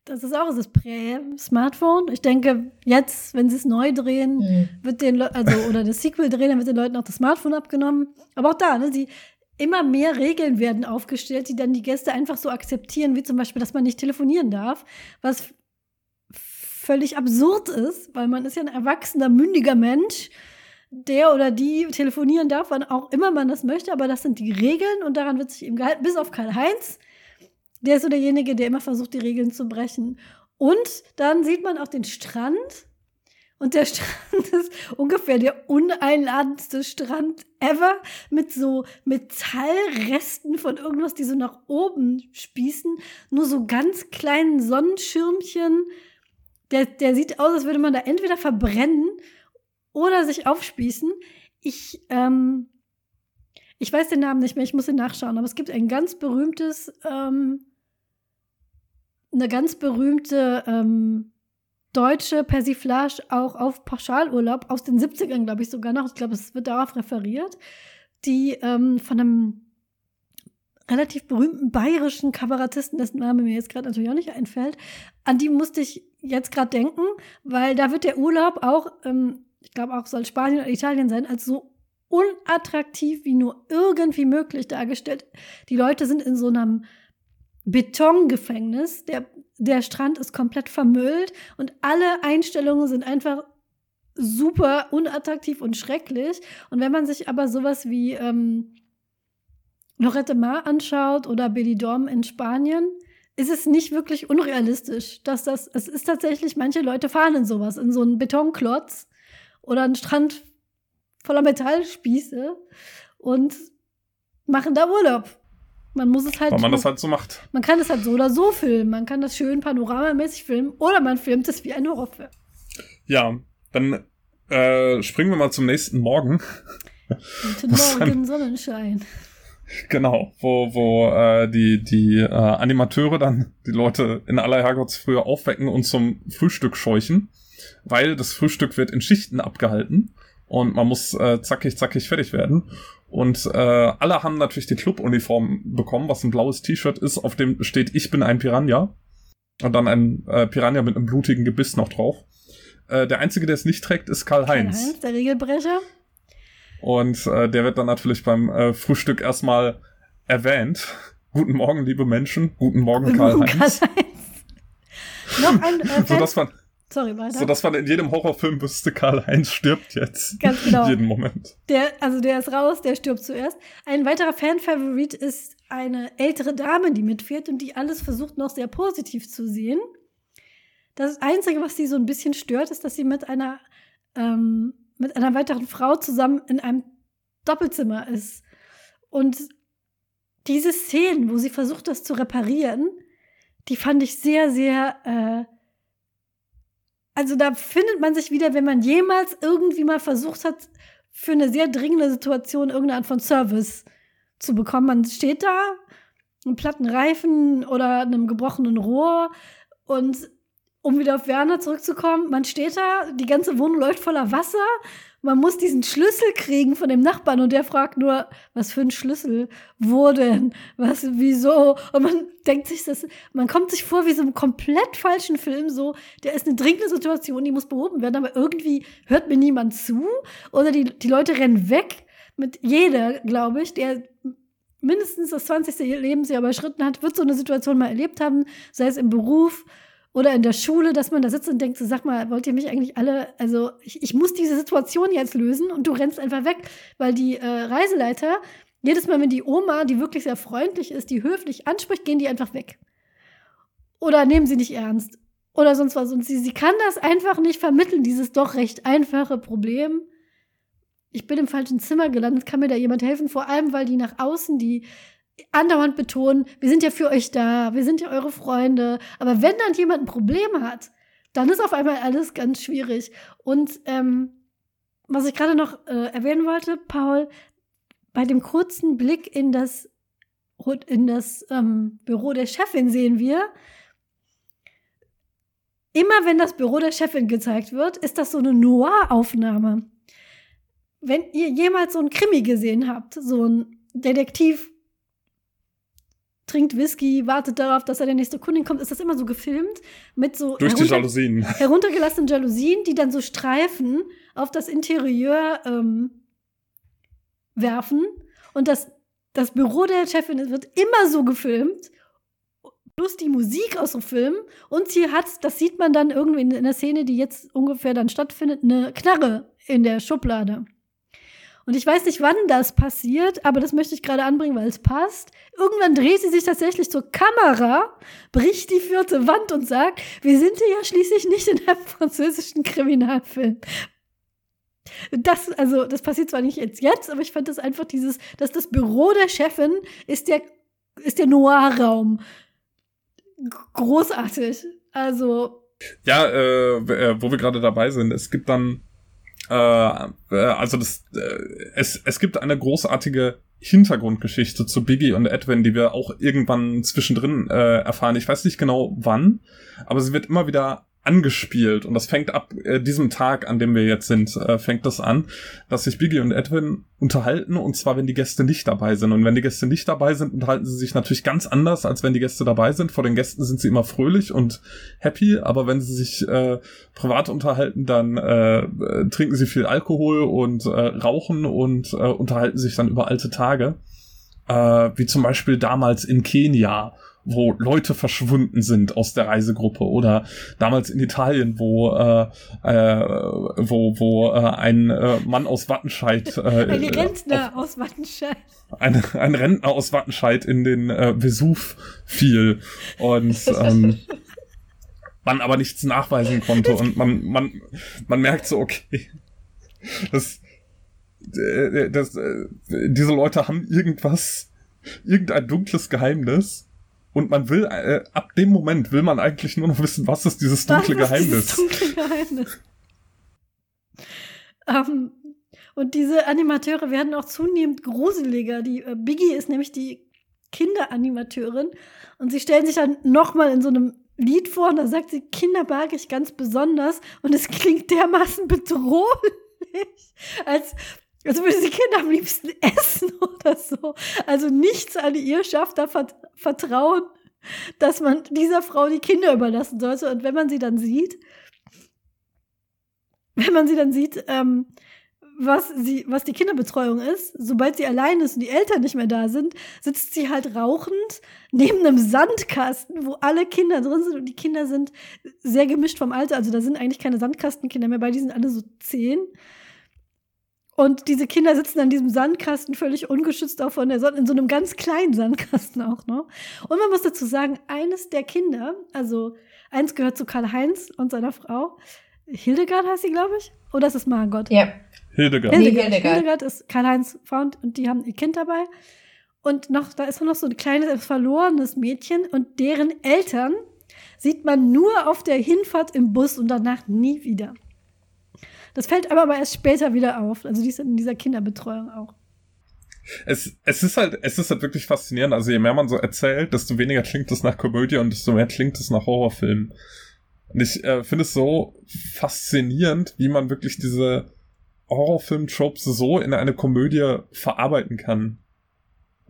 Das ist auch das Prä-Smartphone. Ich denke, jetzt, wenn sie es neu drehen, mhm. wird den Le also oder das Sequel drehen, dann wird den Leuten auch das Smartphone abgenommen. Aber auch da, ne, sie immer mehr Regeln werden aufgestellt, die dann die Gäste einfach so akzeptieren, wie zum Beispiel, dass man nicht telefonieren darf, was völlig absurd ist, weil man ist ja ein erwachsener, mündiger Mensch, der oder die telefonieren darf, wann auch immer man das möchte, aber das sind die Regeln und daran wird sich eben gehalten, bis auf Karl-Heinz, der ist so derjenige, der immer versucht, die Regeln zu brechen. Und dann sieht man auch den Strand. Und der Strand ist ungefähr der uneinladendste Strand ever mit so Metallresten von irgendwas, die so nach oben spießen. Nur so ganz kleinen Sonnenschirmchen. Der, der sieht aus, als würde man da entweder verbrennen oder sich aufspießen. Ich, ähm, ich weiß den Namen nicht mehr, ich muss ihn nachschauen, aber es gibt ein ganz berühmtes ähm, eine ganz berühmte ähm, deutsche Persiflage auch auf Pauschalurlaub aus den 70ern, glaube ich sogar noch. Ich glaube, es wird darauf referiert, die ähm, von einem relativ berühmten bayerischen Kabarettisten, dessen Name mir jetzt gerade natürlich auch nicht einfällt, an die musste ich jetzt gerade denken, weil da wird der Urlaub auch, ähm, ich glaube auch soll Spanien oder Italien sein, als so unattraktiv wie nur irgendwie möglich dargestellt. Die Leute sind in so einem Betongefängnis. Der, der Strand ist komplett vermüllt und alle Einstellungen sind einfach super unattraktiv und schrecklich. Und wenn man sich aber sowas wie ähm, Lorette Mar anschaut oder Benidorm in Spanien, ist es nicht wirklich unrealistisch, dass das, es ist tatsächlich, manche Leute fahren in sowas, in so einen Betonklotz oder einen Strand voller Metallspieße und machen da Urlaub. Man muss es halt. Weil man das halt so macht. Man kann es halt so oder so filmen. Man kann das schön panoramamäßig filmen oder man filmt es wie ein Horrorfilm. Ja, dann äh, springen wir mal zum nächsten Morgen. Guten Morgen, Sonnenschein. Genau, wo, wo äh, die, die äh, Animateure dann die Leute in aller Herrgottsfrühe aufwecken und zum Frühstück scheuchen, weil das Frühstück wird in Schichten abgehalten und man muss äh, zackig, zackig fertig werden. Und äh, alle haben natürlich die Clubuniform bekommen, was ein blaues T-Shirt ist, auf dem steht Ich bin ein Piranha. Und dann ein äh, Piranha mit einem blutigen Gebiss noch drauf. Äh, der Einzige, der es nicht trägt, ist Karl-Heinz. Karl-Heinz, der Regelbrecher. Und äh, der wird dann natürlich beim äh, Frühstück erstmal erwähnt. Guten Morgen, liebe Menschen. Guten Morgen, Karl-Heinz. Karl Noch ein äh, so, dass man Sorry, weiter. So dass man in jedem Horrorfilm wüsste, Karl-Heinz stirbt jetzt. Ganz genau. Jeden Moment. Der, also der ist raus, der stirbt zuerst. Ein weiterer Fan-Favorit ist eine ältere Dame, die mitfährt und die alles versucht noch sehr positiv zu sehen. Das Einzige, was sie so ein bisschen stört, ist, dass sie mit einer, ähm, mit einer weiteren Frau zusammen in einem Doppelzimmer ist. Und diese Szenen, wo sie versucht, das zu reparieren, die fand ich sehr, sehr äh, also da findet man sich wieder, wenn man jemals irgendwie mal versucht hat, für eine sehr dringende Situation irgendeine Art von Service zu bekommen. Man steht da, einen platten Reifen oder einem gebrochenen Rohr und um wieder auf Werner zurückzukommen, man steht da, die ganze Wohnung läuft voller Wasser man muss diesen Schlüssel kriegen von dem Nachbarn und der fragt nur, was für ein Schlüssel? Wo denn? Was, wieso? Und man denkt sich, das, man kommt sich vor wie so einem komplett falschen Film, so, der ist eine dringende Situation, die muss behoben werden, aber irgendwie hört mir niemand zu oder die, die Leute rennen weg mit jeder, glaube ich, der mindestens das 20. Lebensjahr überschritten hat, wird so eine Situation mal erlebt haben, sei es im Beruf, oder in der Schule, dass man da sitzt und denkt, so, sag mal, wollt ihr mich eigentlich alle, also ich, ich muss diese Situation jetzt lösen und du rennst einfach weg, weil die äh, Reiseleiter, jedes Mal, wenn die Oma, die wirklich sehr freundlich ist, die höflich anspricht, gehen die einfach weg. Oder nehmen sie nicht ernst. Oder sonst was. Und sie, sie kann das einfach nicht vermitteln, dieses doch recht einfache Problem. Ich bin im falschen Zimmer gelandet, kann mir da jemand helfen? Vor allem, weil die nach außen, die andauernd betonen, wir sind ja für euch da, wir sind ja eure Freunde. Aber wenn dann jemand ein Problem hat, dann ist auf einmal alles ganz schwierig. Und ähm, was ich gerade noch äh, erwähnen wollte, Paul, bei dem kurzen Blick in das, in das ähm, Büro der Chefin sehen wir, immer wenn das Büro der Chefin gezeigt wird, ist das so eine Noir-Aufnahme. Wenn ihr jemals so ein Krimi gesehen habt, so ein Detektiv trinkt Whisky, wartet darauf, dass er der nächste Kundin kommt, ist das immer so gefilmt mit so durch die Jalousien. heruntergelassenen Jalousien, die dann so Streifen auf das Interieur ähm, werfen und das das Büro der Chefin wird immer so gefilmt plus die Musik aus dem Film und sie hat, das sieht man dann irgendwie in der Szene, die jetzt ungefähr dann stattfindet, eine Knarre in der Schublade. Und ich weiß nicht, wann das passiert, aber das möchte ich gerade anbringen, weil es passt. Irgendwann dreht sie sich tatsächlich zur Kamera, bricht die vierte Wand und sagt, wir sind hier ja schließlich nicht in einem französischen Kriminalfilm. Das, also, das passiert zwar nicht jetzt, jetzt, aber ich fand das einfach dieses, dass das Büro der Chefin ist der, ist der Noir-Raum. Großartig. Also. Ja, äh, äh wo wir gerade dabei sind, es gibt dann äh, äh, also das, äh, es, es gibt eine großartige Hintergrundgeschichte zu Biggie und Edwin, die wir auch irgendwann zwischendrin äh, erfahren. Ich weiß nicht genau wann, aber sie wird immer wieder angespielt und das fängt ab äh, diesem Tag, an dem wir jetzt sind, äh, fängt das an, dass sich Biggie und Edwin unterhalten und zwar, wenn die Gäste nicht dabei sind. Und wenn die Gäste nicht dabei sind, unterhalten sie sich natürlich ganz anders, als wenn die Gäste dabei sind. Vor den Gästen sind sie immer fröhlich und happy, aber wenn sie sich äh, privat unterhalten, dann äh, trinken sie viel Alkohol und äh, rauchen und äh, unterhalten sich dann über alte Tage. Äh, wie zum Beispiel damals in Kenia wo Leute verschwunden sind aus der Reisegruppe oder damals in Italien, wo äh, äh, wo wo äh, ein äh, Mann aus Wattenscheid äh, ein Rentner auf, aus Wattenscheid. Ein, ein Rentner aus Wattenscheid in den äh, Vesuv fiel und ähm, man aber nichts nachweisen konnte und man man man merkt so okay das äh, das, äh, diese Leute haben irgendwas, irgendein dunkles Geheimnis und man will, äh, ab dem Moment will man eigentlich nur noch wissen, was ist dieses dunkle was Geheimnis. Dieses dunkle Geheimnis. um, ähm, und diese Animateure werden auch zunehmend gruseliger. Die äh, Biggie ist nämlich die Kinderanimateurin und sie stellen sich dann nochmal in so einem Lied vor und da sagt sie, Kinder mag ich ganz besonders und es klingt dermaßen bedrohlich, als, als würde sie Kinder am liebsten essen oder so. Also nichts an ihr schafft da vert Vertrauen, dass man dieser Frau die Kinder überlassen sollte. Und wenn man sie dann sieht, wenn man sie dann sieht, ähm, was sie, was die Kinderbetreuung ist, sobald sie allein ist und die Eltern nicht mehr da sind, sitzt sie halt rauchend neben einem Sandkasten, wo alle Kinder drin sind und die Kinder sind sehr gemischt vom Alter. Also da sind eigentlich keine Sandkastenkinder mehr bei, die sind alle so zehn. Und diese Kinder sitzen an diesem Sandkasten völlig ungeschützt auch von der Sonne, in so einem ganz kleinen Sandkasten auch noch. Und man muss dazu sagen, eines der Kinder, also eins gehört zu Karl-Heinz und seiner Frau, Hildegard heißt sie, glaube ich. Oder ist es Margot? Ja. Hildegard. Hildegard. Hildegard. Hildegard ist Karl-Heinz Frau und die haben ihr Kind dabei. Und noch, da ist noch so ein kleines, verlorenes Mädchen und deren Eltern sieht man nur auf der Hinfahrt im Bus und danach nie wieder. Das fällt aber, aber erst später wieder auf. Also die ist in dieser Kinderbetreuung auch. Es, es ist halt, es ist halt wirklich faszinierend. Also je mehr man so erzählt, desto weniger klingt es nach Komödie und desto mehr klingt es nach Horrorfilm. Und ich äh, finde es so faszinierend, wie man wirklich diese Horrorfilm-Tropes so in eine Komödie verarbeiten kann.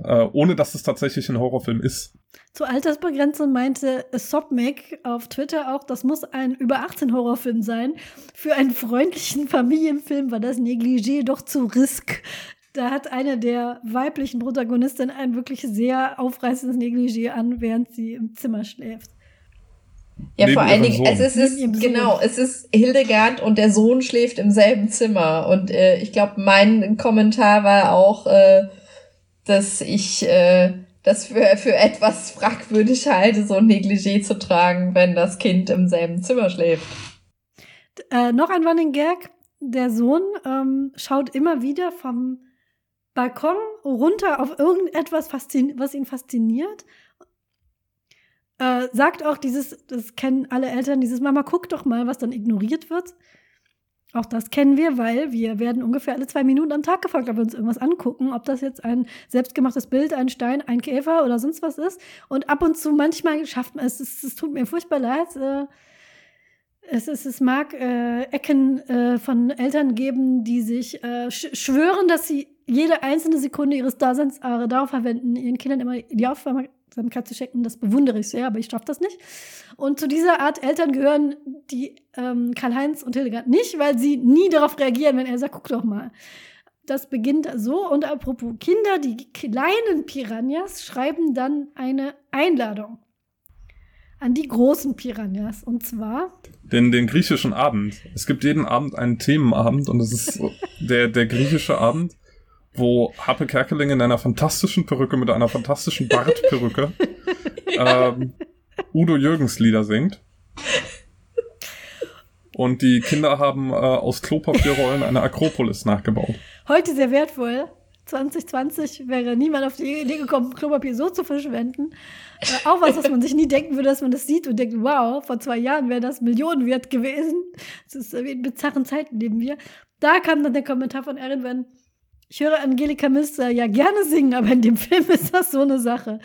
Äh, ohne dass es tatsächlich ein Horrorfilm ist. Zur Altersbegrenzung meinte Sopmic auf Twitter auch, das muss ein über 18 Horrorfilm sein. Für einen freundlichen Familienfilm war das Negligé doch zu risk. Da hat eine der weiblichen Protagonistinnen ein wirklich sehr aufreißendes Negligé an, während sie im Zimmer schläft. Ja, Neben vor allen Dingen, es ist, es ist genau, es ist Hildegard und der Sohn schläft im selben Zimmer. Und äh, ich glaube, mein Kommentar war auch, äh, dass ich äh, das für, für etwas fragwürdig halte, so ein Negligé zu tragen, wenn das Kind im selben Zimmer schläft. Äh, noch ein Running Gag. Der Sohn ähm, schaut immer wieder vom Balkon runter auf irgendetwas, was ihn fasziniert. Äh, sagt auch dieses, das kennen alle Eltern, dieses Mama, guck doch mal, was dann ignoriert wird. Auch das kennen wir, weil wir werden ungefähr alle zwei Minuten am Tag gefragt, ob wir uns irgendwas angucken, ob das jetzt ein selbstgemachtes Bild, ein Stein, ein Käfer oder sonst was ist. Und ab und zu manchmal schafft man es, es, es tut mir furchtbar leid. Äh, es, es, mag äh, Ecken äh, von Eltern geben, die sich äh, sch schwören, dass sie jede einzelne Sekunde ihres Daseins darauf verwenden, ihren Kindern immer die Aufmerksamkeit zu schenken. Das bewundere ich sehr, aber ich schaffe das nicht. Und zu dieser Art Eltern gehören die ähm, Karl-Heinz und Hildegard nicht, weil sie nie darauf reagieren, wenn er sagt, guck doch mal. Das beginnt so. Und apropos Kinder, die kleinen Piranhas schreiben dann eine Einladung an die großen Piranhas. Und zwar. Den, den griechischen Abend. Es gibt jeden Abend einen Themenabend und es ist der, der griechische Abend, wo Happe Kerkeling in einer fantastischen Perücke mit einer fantastischen Bartperücke ähm, Udo Jürgens Lieder singt. Und die Kinder haben äh, aus Klopapierrollen eine Akropolis nachgebaut. Heute sehr wertvoll. 2020 wäre niemand auf die Idee gekommen, Klopapier so zu verschwenden. Äh, auch was, was man sich nie denken würde, dass man das sieht und denkt, wow, vor zwei Jahren wäre das Millionen wert gewesen. Das ist in bizarren Zeiten leben wir. Da kam dann der Kommentar von Erin, wenn ich höre Angelika Mister ja gerne singen, aber in dem Film ist das so eine Sache.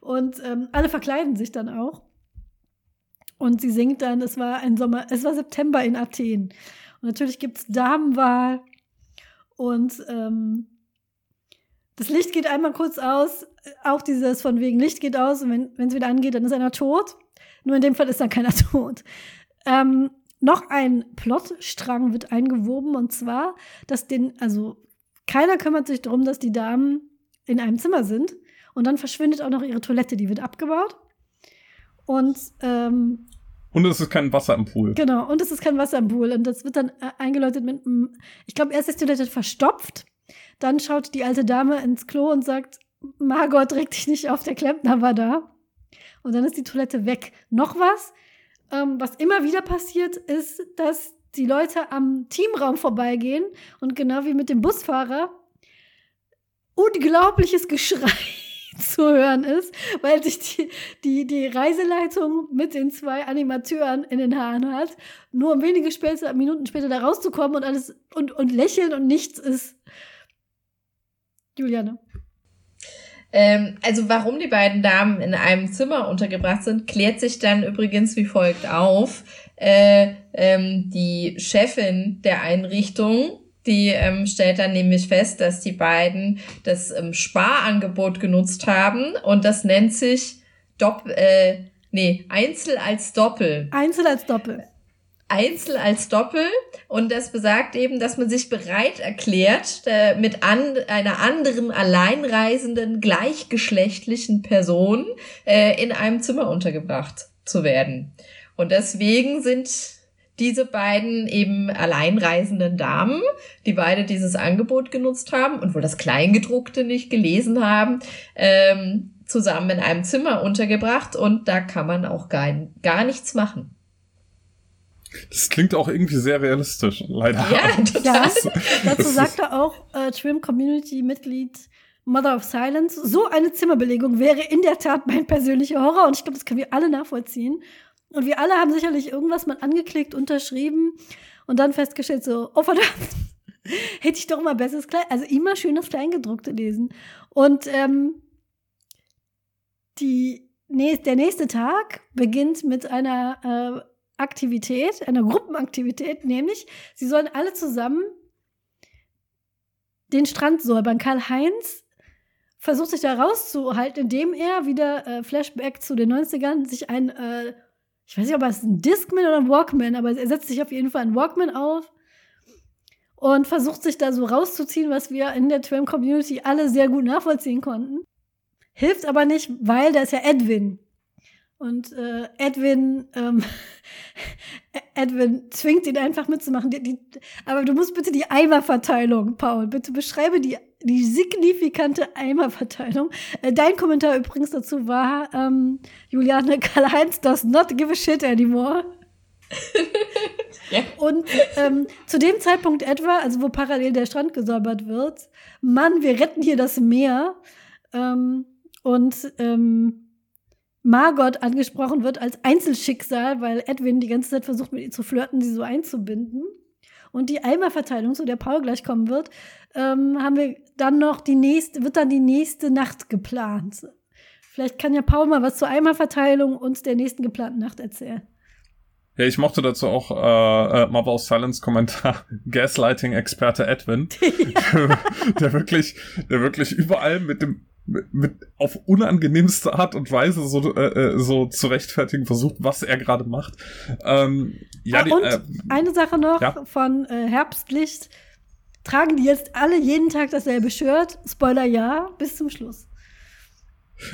Und ähm, alle verkleiden sich dann auch. Und sie singt dann, es war ein Sommer, es war September in Athen. Und natürlich gibt es Damenwahl. Und ähm, das Licht geht einmal kurz aus. Auch dieses von wegen Licht geht aus und wenn es wieder angeht, dann ist einer tot. Nur in dem Fall ist dann keiner tot. Ähm, noch ein Plotstrang wird eingewoben und zwar, dass den, also keiner kümmert sich darum, dass die Damen in einem Zimmer sind und dann verschwindet auch noch ihre Toilette, die wird abgebaut. Und ähm, und es ist kein Wasser im Pool. Genau, und es ist kein Wasser im Pool. Und das wird dann äh, eingeläutet mit einem, ich glaube, erst ist die Toilette verstopft. Dann schaut die alte Dame ins Klo und sagt, Margot, reg dich nicht auf, der Klempner war da. Und dann ist die Toilette weg. Noch was, ähm, was immer wieder passiert, ist, dass die Leute am Teamraum vorbeigehen und genau wie mit dem Busfahrer unglaubliches Geschrei zu hören ist, weil sich die, die, die Reiseleitung mit den zwei Animateuren in den Haaren hat, nur um wenige später, Minuten später da rauszukommen und alles und, und lächeln und nichts ist. Juliane. Ähm, also warum die beiden Damen in einem Zimmer untergebracht sind, klärt sich dann übrigens wie folgt auf. Äh, ähm, die Chefin der Einrichtung, die ähm, stellt dann nämlich fest, dass die beiden das ähm, Sparangebot genutzt haben und das nennt sich Dopp äh, nee, Einzel als Doppel. Einzel als Doppel. Einzel als Doppel und das besagt eben, dass man sich bereit erklärt, äh, mit an, einer anderen alleinreisenden gleichgeschlechtlichen Person äh, in einem Zimmer untergebracht zu werden. Und deswegen sind diese beiden eben alleinreisenden Damen, die beide dieses Angebot genutzt haben und wohl das Kleingedruckte nicht gelesen haben, ähm, zusammen in einem Zimmer untergebracht und da kann man auch gar, gar nichts machen. Das klingt auch irgendwie sehr realistisch, leider. Ja, das, ja. dazu sagte auch äh, Trim Community Mitglied Mother of Silence, so eine Zimmerbelegung wäre in der Tat mein persönlicher Horror und ich glaube, das können wir alle nachvollziehen. Und wir alle haben sicherlich irgendwas mal angeklickt, unterschrieben und dann festgestellt so, oh verdammt, hätte ich doch mal besseres Klein, also immer schönes Kleingedruckte lesen. Und ähm, die, der nächste Tag beginnt mit einer äh, Aktivität, einer Gruppenaktivität, nämlich sie sollen alle zusammen den Strand säubern. Karl-Heinz versucht sich da rauszuhalten, indem er wieder äh, Flashback zu den 90ern sich ein, äh, ich weiß nicht, ob es ein Discman oder ein Walkman, aber er setzt sich auf jeden Fall ein Walkman auf und versucht sich da so rauszuziehen, was wir in der Tram Community alle sehr gut nachvollziehen konnten. Hilft aber nicht, weil da ist ja Edwin. Und äh, Edwin, ähm, Edwin zwingt ihn einfach mitzumachen. Die, die, aber du musst bitte die Eimerverteilung, Paul, bitte beschreibe die, die signifikante Eimerverteilung. Äh, dein Kommentar übrigens dazu war, ähm, Juliane Karl-Heinz does not give a shit anymore. ja. Und ähm, zu dem Zeitpunkt etwa, also wo parallel der Strand gesäubert wird, Mann, wir retten hier das Meer. Ähm, und ähm, Margot angesprochen wird als Einzelschicksal, weil Edwin die ganze Zeit versucht, mit ihr zu flirten, sie so einzubinden. Und die Eimerverteilung, zu der Paul gleich kommen wird, ähm, haben wir dann noch die nächste, wird dann die nächste Nacht geplant. Vielleicht kann ja Paul mal was zur Eimerverteilung und der nächsten geplanten Nacht erzählen. Ja, ich mochte dazu auch äh, äh, Marvel Silence Kommentar Gaslighting-Experte Edwin, ja. der wirklich, der wirklich überall mit dem mit, auf unangenehmste Art und Weise so, äh, äh, so zu rechtfertigen versucht, was er gerade macht. Ähm, ja, ah, die, und äh, eine Sache noch ja? von äh, Herbstlicht. Tragen die jetzt alle jeden Tag dasselbe Shirt? Spoiler ja, bis zum Schluss.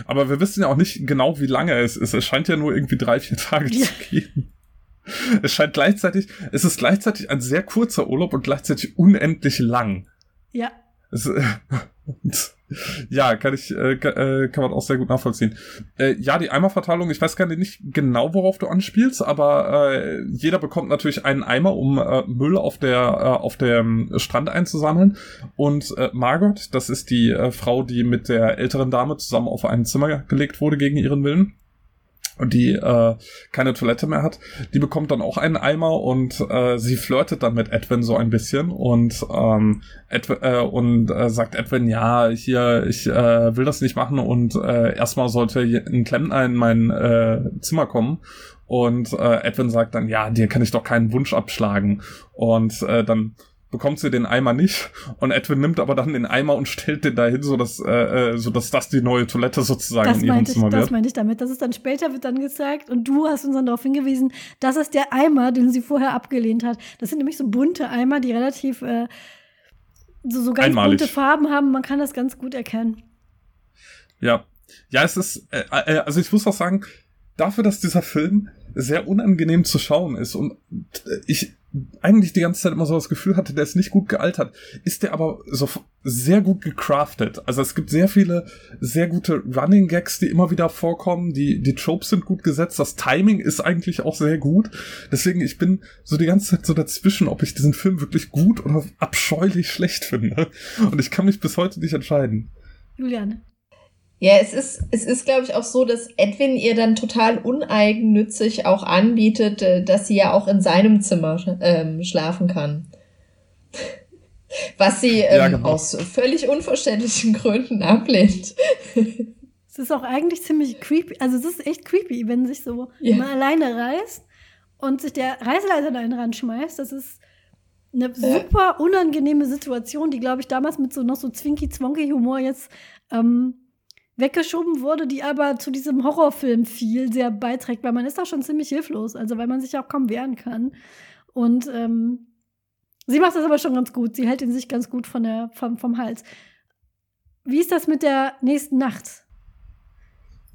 Aber wir wissen ja auch nicht genau, wie lange es ist. Es scheint ja nur irgendwie drei, vier Tage ja. zu gehen. Es scheint gleichzeitig, es ist gleichzeitig ein sehr kurzer Urlaub und gleichzeitig unendlich lang. Ja. Es, ja, kann ich, äh, äh, kann man auch sehr gut nachvollziehen. Äh, ja, die Eimerverteilung, ich weiß gar nicht genau, worauf du anspielst, aber äh, jeder bekommt natürlich einen Eimer, um äh, Müll auf der äh, auf dem Strand einzusammeln. Und Margot, das ist die Frau, die mit der älteren Dame zusammen auf ein Zimmer gelegt wurde gegen ihren Willen die äh, keine Toilette mehr hat, die bekommt dann auch einen Eimer und äh, sie flirtet dann mit Edwin so ein bisschen und ähm, Edwin, äh, und äh, sagt Edwin, ja, hier, ich äh, will das nicht machen und äh, erstmal sollte ein Klempner in mein äh, Zimmer kommen. Und äh, Edwin sagt dann, ja, dir kann ich doch keinen Wunsch abschlagen. Und äh, dann bekommt sie den Eimer nicht und Edwin nimmt aber dann den Eimer und stellt den dahin, so dass, äh, äh so dass das die neue Toilette sozusagen das in ihrem ich, Zimmer wird. Das meinte ich damit. Das ist dann später wird dann gezeigt und du hast uns dann darauf hingewiesen, das ist der Eimer, den sie vorher abgelehnt hat. Das sind nämlich so bunte Eimer, die relativ äh, so, so ganz Einmalig. bunte Farben haben. Man kann das ganz gut erkennen. Ja, ja, es ist, äh, äh, also ich muss auch sagen, dafür, dass dieser Film sehr unangenehm zu schauen ist und ich eigentlich die ganze Zeit immer so das Gefühl hatte, der ist nicht gut gealtert, ist der aber so sehr gut gecraftet. Also es gibt sehr viele sehr gute Running Gags, die immer wieder vorkommen. Die, die Tropes sind gut gesetzt. Das Timing ist eigentlich auch sehr gut. Deswegen, ich bin so die ganze Zeit so dazwischen, ob ich diesen Film wirklich gut oder abscheulich schlecht finde. Und ich kann mich bis heute nicht entscheiden. Juliane. Ja, es ist, es ist, glaube ich, auch so, dass Edwin ihr dann total uneigennützig auch anbietet, äh, dass sie ja auch in seinem Zimmer ähm, schlafen kann. Was sie ähm, ja, genau. aus völlig unverständlichen Gründen ablehnt. Es ist auch eigentlich ziemlich creepy. Also es ist echt creepy, wenn sich so ja. mal alleine reist und sich der Reiseleiter da einen schmeißt. Das ist eine ja. super unangenehme Situation, die, glaube ich, damals mit so noch so Zwinky-Zwonky-Humor jetzt ähm, weggeschoben wurde, die aber zu diesem Horrorfilm viel sehr beiträgt, weil man ist da schon ziemlich hilflos, also weil man sich auch kaum wehren kann. Und ähm, sie macht das aber schon ganz gut. Sie hält ihn sich ganz gut von der, vom, vom Hals. Wie ist das mit der nächsten Nacht?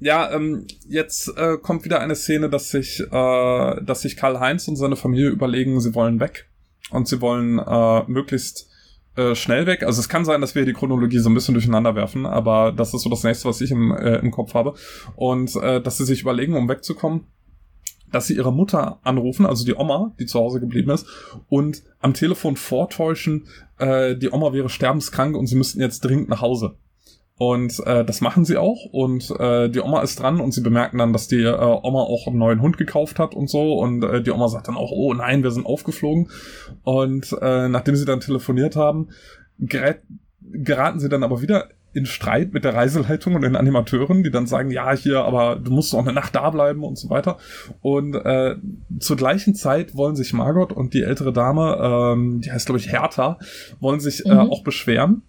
Ja, ähm, jetzt äh, kommt wieder eine Szene, dass sich, äh, dass sich Karl-Heinz und seine Familie überlegen, sie wollen weg und sie wollen äh, möglichst äh, schnell weg. Also es kann sein, dass wir die Chronologie so ein bisschen durcheinander werfen, aber das ist so das nächste, was ich im, äh, im Kopf habe. Und äh, dass sie sich überlegen, um wegzukommen, dass sie ihre Mutter anrufen, also die Oma, die zu Hause geblieben ist, und am Telefon vortäuschen, äh, die Oma wäre sterbenskrank und sie müssten jetzt dringend nach Hause. Und äh, das machen sie auch. Und äh, die Oma ist dran und sie bemerken dann, dass die äh, Oma auch einen neuen Hund gekauft hat und so. Und äh, die Oma sagt dann auch, oh nein, wir sind aufgeflogen. Und äh, nachdem sie dann telefoniert haben, gerät, geraten sie dann aber wieder in Streit mit der Reiseleitung und den Animateuren, die dann sagen, ja, hier, aber du musst noch eine Nacht da bleiben und so weiter. Und äh, zur gleichen Zeit wollen sich Margot und die ältere Dame, ähm, die heißt, glaube ich, Hertha, wollen sich äh, mhm. äh, auch beschweren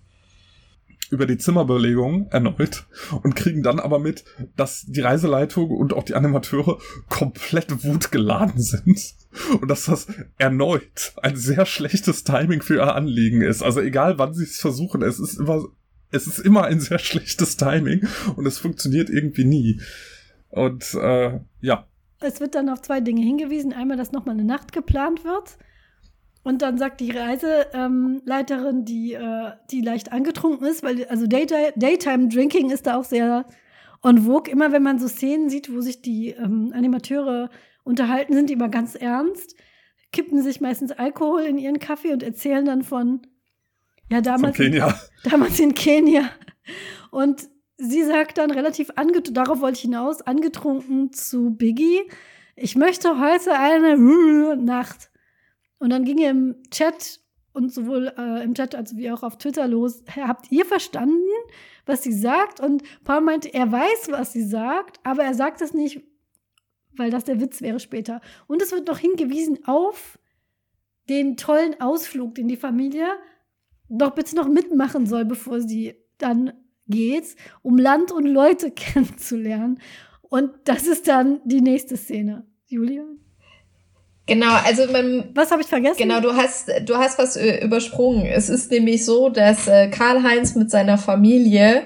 über die Zimmerbelegung erneut und kriegen dann aber mit, dass die Reiseleitung und auch die Animateure komplett wutgeladen sind und dass das erneut ein sehr schlechtes Timing für ihr Anliegen ist. Also egal wann sie es versuchen, es ist immer, es ist immer ein sehr schlechtes Timing und es funktioniert irgendwie nie. Und äh, ja. Es wird dann auf zwei Dinge hingewiesen. Einmal, dass nochmal eine Nacht geplant wird und dann sagt die Reiseleiterin, ähm, die, äh, die leicht angetrunken ist, weil also Daytime, Daytime Drinking ist da auch sehr on vogue. Immer wenn man so Szenen sieht, wo sich die ähm, Animateure unterhalten, sind die immer ganz ernst, kippen sich meistens Alkohol in ihren Kaffee und erzählen dann von, ja, damals, von Kenia. In, damals in Kenia. Und sie sagt dann relativ angetrunken, darauf wollte ich hinaus, angetrunken zu Biggie, ich möchte heute eine Nacht. Und dann ging er im Chat und sowohl äh, im Chat als wie auch auf Twitter los, habt ihr verstanden, was sie sagt? Und Paul meinte, er weiß, was sie sagt, aber er sagt es nicht, weil das der Witz wäre später. Und es wird noch hingewiesen auf den tollen Ausflug, den die Familie doch bitte noch mitmachen soll, bevor sie dann geht, um Land und Leute kennenzulernen. Und das ist dann die nächste Szene. Julia? Genau, also man, was habe ich vergessen? Genau, du hast du hast was übersprungen. Es ist nämlich so, dass äh, Karl Heinz mit seiner Familie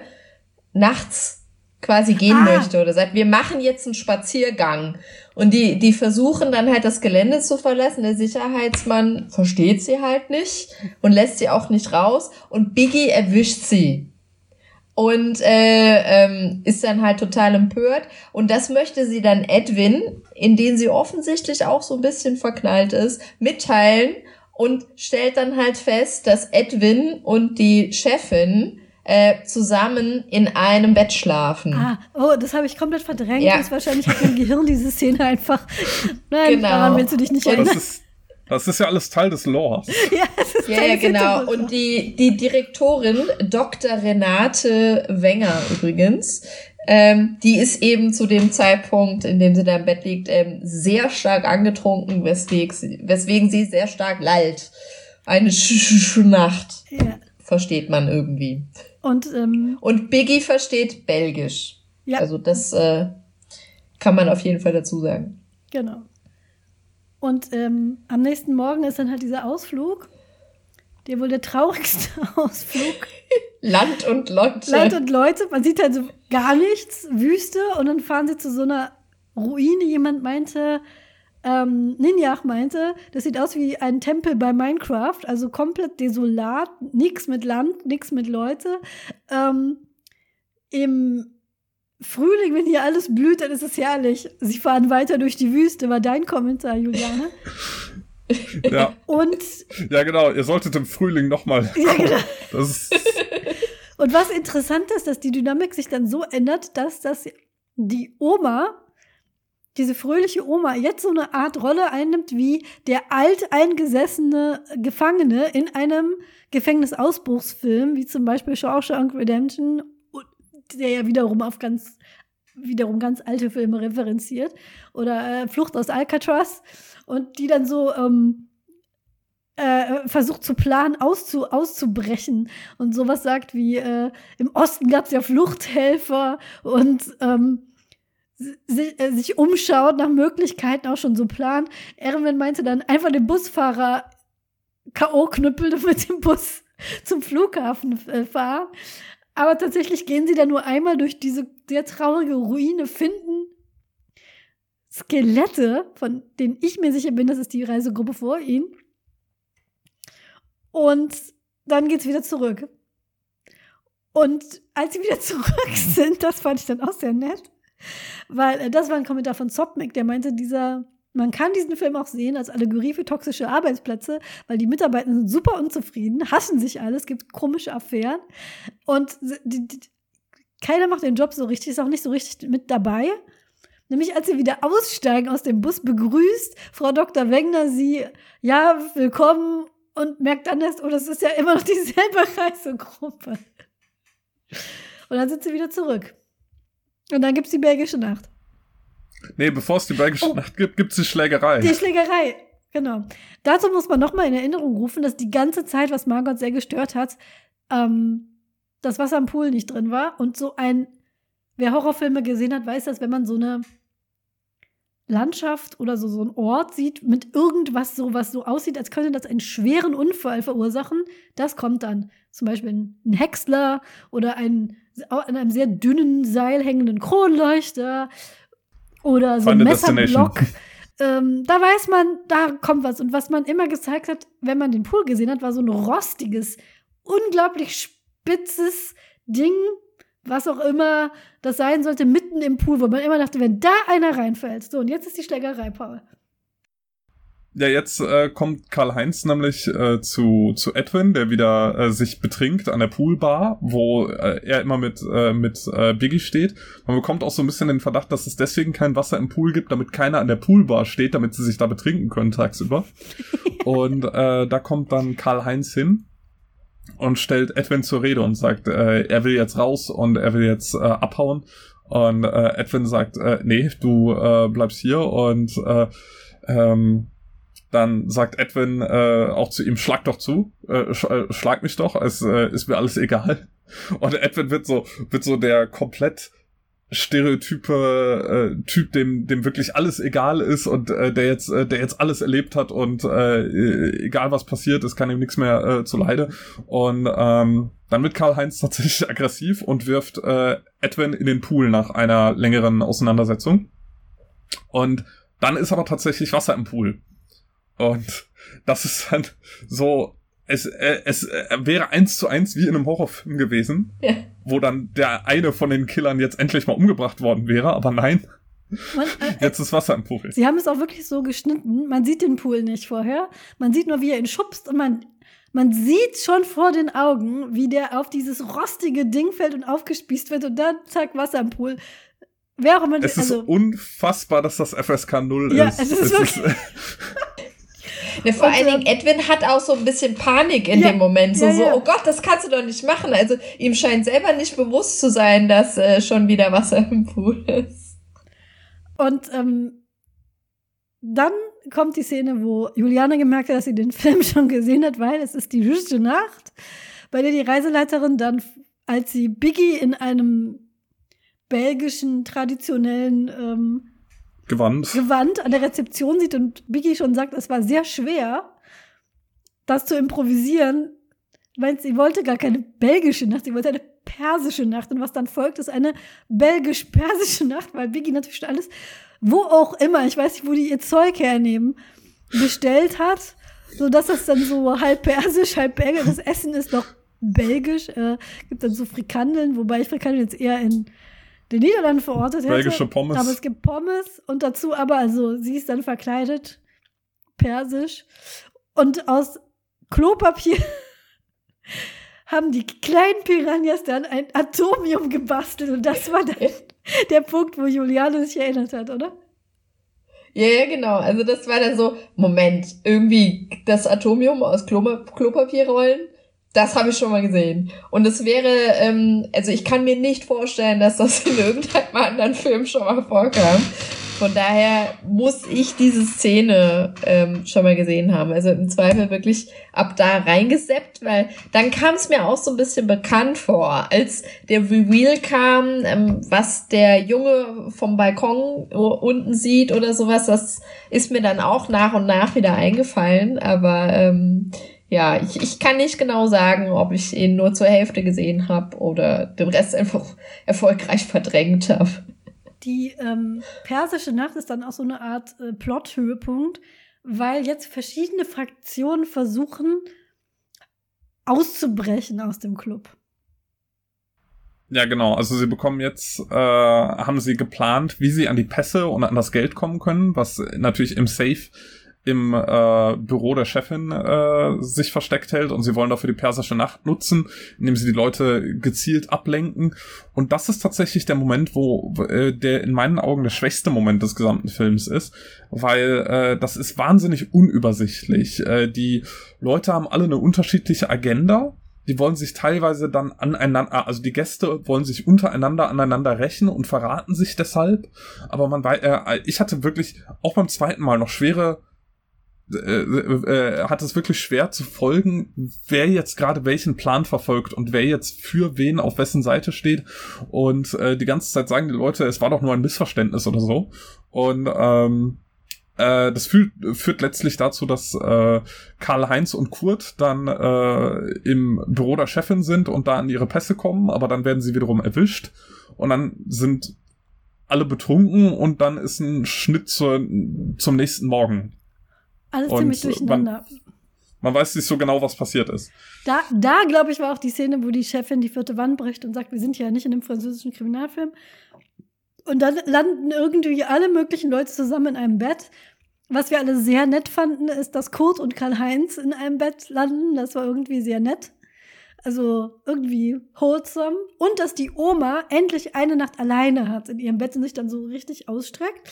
nachts quasi gehen ah. möchte oder sagt, wir machen jetzt einen Spaziergang und die die versuchen dann halt das Gelände zu verlassen. Der Sicherheitsmann versteht sie halt nicht und lässt sie auch nicht raus und Biggie erwischt sie und äh, ähm, ist dann halt total empört. Und das möchte sie dann Edwin, in den sie offensichtlich auch so ein bisschen verknallt ist, mitteilen und stellt dann halt fest, dass Edwin und die Chefin äh, zusammen in einem Bett schlafen. Ah, oh, das habe ich komplett verdrängt. Ja. Das wahrscheinlich hat mein Gehirn diese Szene einfach. Nein, genau. daran willst du dich nicht erinnern. Das ist ja alles Teil des Lores. ja, das ist ja, ja genau. Und die, die Direktorin, Dr. Renate Wenger übrigens, ähm, die ist eben zu dem Zeitpunkt, in dem sie da im Bett liegt, ähm, sehr stark angetrunken, weswegen sie, weswegen sie sehr stark lallt. Eine Sch Sch Nacht. Ja. Versteht man irgendwie. Und, ähm, Und Biggie versteht Belgisch. Ja. Also das äh, kann man auf jeden Fall dazu sagen. Genau. Und ähm, am nächsten Morgen ist dann halt dieser Ausflug, der wohl der traurigste Ausflug. Land und Leute. Land und Leute. Man sieht halt so gar nichts, Wüste. Und dann fahren sie zu so einer Ruine. Jemand meinte, ähm, Ninjach meinte, das sieht aus wie ein Tempel bei Minecraft. Also komplett desolat, nichts mit Land, nichts mit Leute. Ähm, Im Frühling, wenn hier alles blüht, dann ist es herrlich. Sie fahren weiter durch die Wüste, war dein Kommentar, Juliane. Ja. Und. Ja, genau, ihr solltet im Frühling nochmal. Ja, genau. Und was interessant ist, dass die Dynamik sich dann so ändert, dass das die Oma, diese fröhliche Oma, jetzt so eine Art Rolle einnimmt wie der alteingesessene Gefangene in einem Gefängnisausbruchsfilm, wie zum Beispiel Shawshank Redemption der ja wiederum auf ganz wiederum ganz alte Filme referenziert oder äh, Flucht aus Alcatraz und die dann so ähm, äh, versucht zu planen, auszu, auszubrechen und sowas sagt wie äh, im Osten gab es ja Fluchthelfer und ähm, sich, äh, sich umschaut nach Möglichkeiten auch schon so planen. Erwin meinte dann einfach den Busfahrer K.O. knüppeln und mit dem Bus zum Flughafen äh, fahren. Aber tatsächlich gehen sie da nur einmal durch diese sehr traurige Ruine, finden Skelette, von denen ich mir sicher bin, das ist die Reisegruppe vor ihnen. Und dann geht's wieder zurück. Und als sie wieder zurück sind, das fand ich dann auch sehr nett, weil äh, das war ein Kommentar von Zopmek, der meinte, dieser man kann diesen Film auch sehen als Allegorie für toxische Arbeitsplätze, weil die Mitarbeiter sind super unzufrieden, hassen sich alles, gibt komische Affären und die, die, keiner macht den Job so richtig, ist auch nicht so richtig mit dabei. Nämlich als sie wieder aussteigen aus dem Bus, begrüßt Frau Dr. Wegner sie, ja, willkommen und merkt dann erst, oh, das ist ja immer noch dieselbe Reisegruppe. Und dann sind sie wieder zurück. Und dann gibt's die belgische Nacht. Nee, bevor es die belgische oh. Nacht gibt, gibt's die Schlägerei. Die Schlägerei, genau. Dazu muss man nochmal in Erinnerung rufen, dass die ganze Zeit, was Margot sehr gestört hat, ähm, das Wasser im Pool nicht drin war. Und so ein, wer Horrorfilme gesehen hat, weiß, dass wenn man so eine Landschaft oder so, so ein Ort sieht mit irgendwas so, was so aussieht, als könnte das einen schweren Unfall verursachen, das kommt dann. Zum Beispiel ein Häcksler oder ein an einem sehr dünnen Seil hängenden Kronleuchter oder so ein Messerblock. Ähm, da weiß man, da kommt was. Und was man immer gezeigt hat, wenn man den Pool gesehen hat, war so ein rostiges, unglaublich spitzes Ding, was auch immer das sein sollte, mitten im Pool, wo man immer dachte, wenn da einer reinfällt. So, und jetzt ist die Schlägerei, Paul. Ja, jetzt äh, kommt Karl-Heinz nämlich äh, zu, zu Edwin, der wieder äh, sich betrinkt an der Poolbar, wo äh, er immer mit, äh, mit äh, Biggie steht. Man bekommt auch so ein bisschen den Verdacht, dass es deswegen kein Wasser im Pool gibt, damit keiner an der Poolbar steht, damit sie sich da betrinken können tagsüber. und äh, da kommt dann Karl-Heinz hin und stellt Edwin zur Rede und sagt, äh, er will jetzt raus und er will jetzt äh, abhauen. Und äh, Edwin sagt, äh, nee, du äh, bleibst hier und äh, ähm, dann sagt Edwin äh, auch zu ihm, schlag doch zu, äh, sch äh, schlag mich doch, es äh, ist mir alles egal. Und Edwin wird so, wird so der komplett stereotype äh, Typ, dem dem wirklich alles egal ist und äh, der jetzt äh, der jetzt alles erlebt hat und äh, egal was passiert, es kann ihm nichts mehr äh, zu leide. Und ähm, dann wird Karl Heinz tatsächlich aggressiv und wirft äh, Edwin in den Pool nach einer längeren Auseinandersetzung. Und dann ist aber tatsächlich Wasser im Pool und das ist dann so, es, äh, es äh, wäre eins zu eins wie in einem Horrorfilm gewesen, ja. wo dann der eine von den Killern jetzt endlich mal umgebracht worden wäre, aber nein. Man, äh, jetzt ist Wasser im Pool. Sie haben es auch wirklich so geschnitten. Man sieht den Pool nicht vorher. Man sieht nur, wie er ihn schubst und man, man sieht schon vor den Augen, wie der auf dieses rostige Ding fällt und aufgespießt wird und dann zack, Wasser im Pool. Wer auch immer. Es ist also, unfassbar, dass das FSK 0 ja, ist. Es ist, es wirklich ist Ne, vor allen Dingen, Edwin hat auch so ein bisschen Panik in ja, dem Moment. So, ja, ja. so, oh Gott, das kannst du doch nicht machen. Also ihm scheint selber nicht bewusst zu sein, dass äh, schon wieder Wasser im Pool ist. Und ähm, dann kommt die Szene, wo Juliane gemerkt hat, dass sie den Film schon gesehen hat, weil es ist die höchste Nacht, bei der die Reiseleiterin dann, als sie Biggie in einem belgischen traditionellen ähm, Gewand. Gewand an der Rezeption sieht und Biggie schon sagt, es war sehr schwer, das zu improvisieren, weil sie wollte gar keine belgische Nacht, sie wollte eine persische Nacht. Und was dann folgt, ist eine belgisch-persische Nacht, weil Biggie natürlich schon alles, wo auch immer, ich weiß nicht, wo die ihr Zeug hernehmen, bestellt hat, so dass das dann so halb persisch, halb belgisch, das Essen ist doch belgisch, äh, gibt dann so Frikandeln, wobei ich Frikandeln jetzt eher in den Niederlanden verortet hätte. Belgische Pommes. Aber es gibt Pommes und dazu aber, also sie ist dann verkleidet, persisch. Und aus Klopapier haben die kleinen Piranhas dann ein Atomium gebastelt. Und das war dann der Punkt, wo Juliane sich erinnert hat, oder? Ja, ja, genau. Also das war dann so, Moment, irgendwie das Atomium aus Klopapierrollen das habe ich schon mal gesehen. Und es wäre, ähm, also ich kann mir nicht vorstellen, dass das in irgendeinem anderen Film schon mal vorkam. Von daher muss ich diese Szene ähm, schon mal gesehen haben. Also im Zweifel wirklich ab da reingeseppt, weil dann kam es mir auch so ein bisschen bekannt vor, als der Reveal kam, ähm, was der Junge vom Balkon unten sieht oder sowas. Das ist mir dann auch nach und nach wieder eingefallen. Aber ähm, ja, ich, ich kann nicht genau sagen, ob ich ihn nur zur Hälfte gesehen habe oder den Rest einfach erfolgreich verdrängt habe. Die ähm, persische Nacht ist dann auch so eine Art äh, Plot-Höhepunkt, weil jetzt verschiedene Fraktionen versuchen, auszubrechen aus dem Club. Ja, genau. Also sie bekommen jetzt, äh, haben sie geplant, wie sie an die Pässe und an das Geld kommen können, was natürlich im Safe im äh, Büro der Chefin äh, sich versteckt hält und sie wollen dafür die persische Nacht nutzen, indem sie die Leute gezielt ablenken. Und das ist tatsächlich der Moment, wo äh, der in meinen Augen der schwächste Moment des gesamten Films ist, weil äh, das ist wahnsinnig unübersichtlich. Äh, die Leute haben alle eine unterschiedliche Agenda die wollen sich teilweise dann aneinander, also die Gäste wollen sich untereinander aneinander rächen und verraten sich deshalb. Aber man weiß, äh, ich hatte wirklich auch beim zweiten Mal noch schwere äh, äh, hat es wirklich schwer zu folgen, wer jetzt gerade welchen Plan verfolgt und wer jetzt für wen auf wessen Seite steht. Und äh, die ganze Zeit sagen die Leute, es war doch nur ein Missverständnis oder so. Und ähm, äh, das führt, führt letztlich dazu, dass äh, Karl-Heinz und Kurt dann äh, im Büro der Chefin sind und da an ihre Pässe kommen, aber dann werden sie wiederum erwischt und dann sind alle betrunken und dann ist ein Schnitt zur, zum nächsten Morgen. Alles und ziemlich durcheinander. Man, man weiß nicht so genau, was passiert ist. Da, da glaube ich, war auch die Szene, wo die Chefin die vierte Wand bricht und sagt, wir sind ja nicht in einem französischen Kriminalfilm. Und dann landen irgendwie alle möglichen Leute zusammen in einem Bett. Was wir alle sehr nett fanden, ist, dass Kurt und Karl-Heinz in einem Bett landen. Das war irgendwie sehr nett. Also irgendwie wholesome. Und dass die Oma endlich eine Nacht alleine hat in ihrem Bett und sich dann so richtig ausstreckt.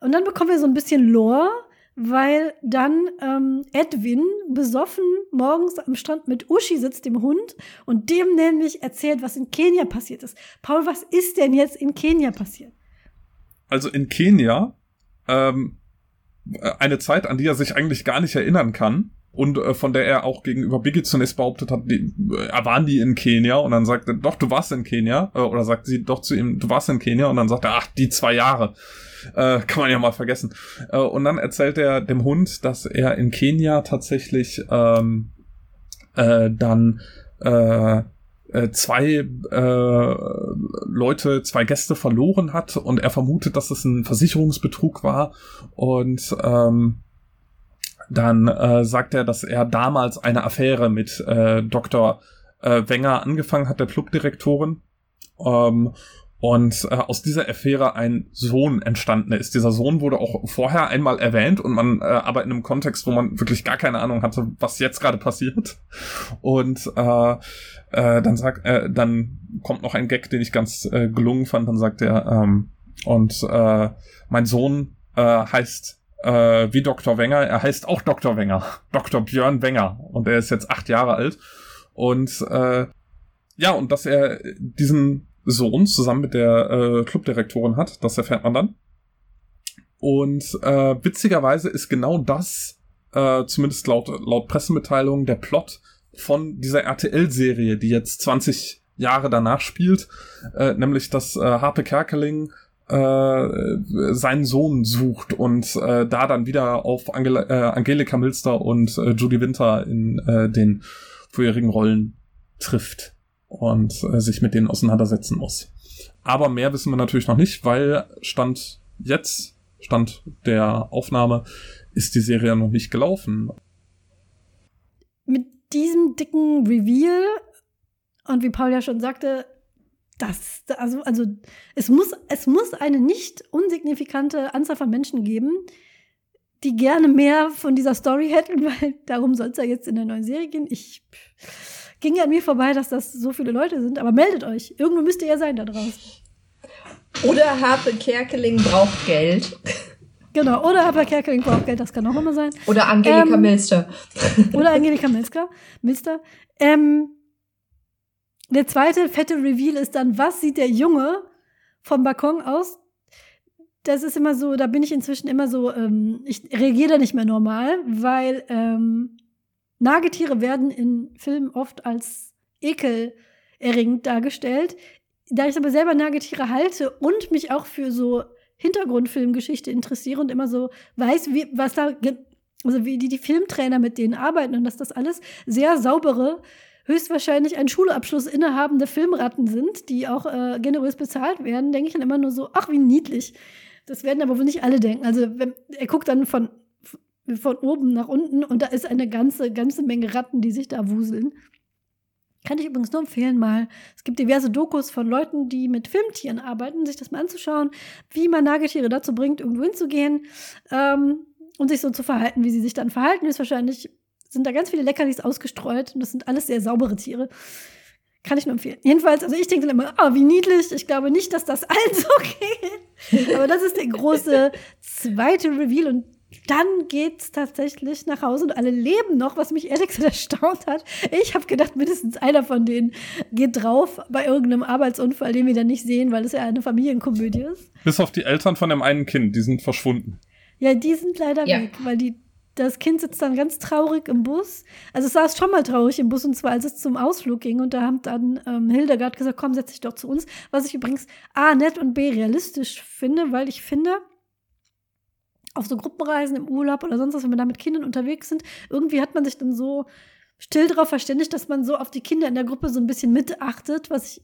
Und dann bekommen wir so ein bisschen Lore weil dann ähm, Edwin besoffen morgens am Strand mit Uschi sitzt, dem Hund, und dem nämlich erzählt, was in Kenia passiert ist. Paul, was ist denn jetzt in Kenia passiert? Also in Kenia, ähm, eine Zeit, an die er sich eigentlich gar nicht erinnern kann, und äh, von der er auch gegenüber Biggie zunächst behauptet hat, die, äh, waren die in Kenia und dann sagt er, doch, du warst in Kenia, äh, oder sagt sie doch zu ihm, du warst in Kenia und dann sagt er, ach, die zwei Jahre. Äh, kann man ja mal vergessen. Äh, und dann erzählt er dem Hund, dass er in Kenia tatsächlich ähm, äh, dann äh, äh zwei äh, Leute, zwei Gäste verloren hat und er vermutet, dass es ein Versicherungsbetrug war und ähm, dann äh, sagt er, dass er damals eine Affäre mit äh, Dr. Äh, Wenger angefangen hat, der Clubdirektorin. Ähm, und äh, aus dieser Affäre ein Sohn entstanden ist. Dieser Sohn wurde auch vorher einmal erwähnt und man äh, aber in einem Kontext, wo man wirklich gar keine Ahnung hatte, was jetzt gerade passiert. Und äh, äh, dann sagt, äh, dann kommt noch ein Gag, den ich ganz äh, gelungen fand. Dann sagt er, ähm, und äh, mein Sohn äh, heißt äh, wie Dr. Wenger. Er heißt auch Dr. Wenger, Dr. Björn Wenger, und er ist jetzt acht Jahre alt. Und äh, ja, und dass er diesen Sohn zusammen mit der äh, Clubdirektorin hat. Das erfährt man dann. Und äh, witzigerweise ist genau das, äh, zumindest laut, laut Pressemitteilung, der Plot von dieser RTL-Serie, die jetzt 20 Jahre danach spielt, äh, nämlich dass äh, Harpe Kerkeling äh, seinen Sohn sucht und äh, da dann wieder auf Angela, äh, Angelika Milster und äh, Judy Winter in äh, den vorherigen Rollen trifft und äh, sich mit denen auseinandersetzen muss. Aber mehr wissen wir natürlich noch nicht, weil Stand jetzt, Stand der Aufnahme, ist die Serie noch nicht gelaufen. Mit diesem dicken Reveal und wie Paul ja schon sagte, das, also, also es, muss, es muss eine nicht unsignifikante Anzahl von Menschen geben, die gerne mehr von dieser Story hätten, weil darum soll es ja jetzt in der neuen Serie gehen. Ich ging an mir vorbei, dass das so viele Leute sind, aber meldet euch. Irgendwo müsst ihr ja sein da draußen. Oder Harpe Kerkeling braucht Geld. Genau, oder Harpe Kerkeling braucht Geld, das kann auch immer sein. Oder Angelika ähm, Milster. Oder Angelika Milster. Milster. Ähm, der zweite fette Reveal ist dann, was sieht der Junge vom Balkon aus? Das ist immer so, da bin ich inzwischen immer so, ähm, ich reagiere da nicht mehr normal, weil ähm, Nagetiere werden in Filmen oft als ekelerregend dargestellt. Da ich aber selber Nagetiere halte und mich auch für so Hintergrundfilmgeschichte interessiere und immer so weiß, wie, was da, also wie die, die Filmtrainer mit denen arbeiten und dass das alles sehr saubere, höchstwahrscheinlich einen Schulabschluss innehabende Filmratten sind, die auch äh, generös bezahlt werden, denke ich dann immer nur so, ach, wie niedlich. Das werden aber wohl nicht alle denken. Also wenn, er guckt dann von von oben nach unten und da ist eine ganze, ganze Menge Ratten, die sich da wuseln. Kann ich übrigens nur empfehlen, mal. Es gibt diverse Dokus von Leuten, die mit Filmtieren arbeiten, sich das mal anzuschauen, wie man Nagetiere dazu bringt, irgendwo hinzugehen. Ähm, und sich so zu verhalten, wie sie sich dann verhalten, ist wahrscheinlich, sind da ganz viele Leckerlis ausgestreut und das sind alles sehr saubere Tiere. Kann ich nur empfehlen. Jedenfalls, also ich denke dann immer, oh, wie niedlich. Ich glaube nicht, dass das allen so geht. Aber das ist der große zweite Reveal und dann geht's tatsächlich nach Hause und alle leben noch, was mich ehrlich gesagt erstaunt hat. Ich habe gedacht, mindestens einer von denen geht drauf bei irgendeinem Arbeitsunfall, den wir dann nicht sehen, weil es ja eine Familienkomödie ist. Bis auf die Eltern von dem einen Kind, die sind verschwunden. Ja, die sind leider ja. weg, weil die das Kind sitzt dann ganz traurig im Bus. Also es saß schon mal traurig im Bus und zwar als es zum Ausflug ging und da hat dann ähm, Hildegard gesagt, komm, setz dich doch zu uns. Was ich übrigens A, nett und B, realistisch finde, weil ich finde, auf so Gruppenreisen im Urlaub oder sonst was, wenn wir da mit Kindern unterwegs sind, irgendwie hat man sich dann so still darauf verständigt, dass man so auf die Kinder in der Gruppe so ein bisschen mitachtet, was ich,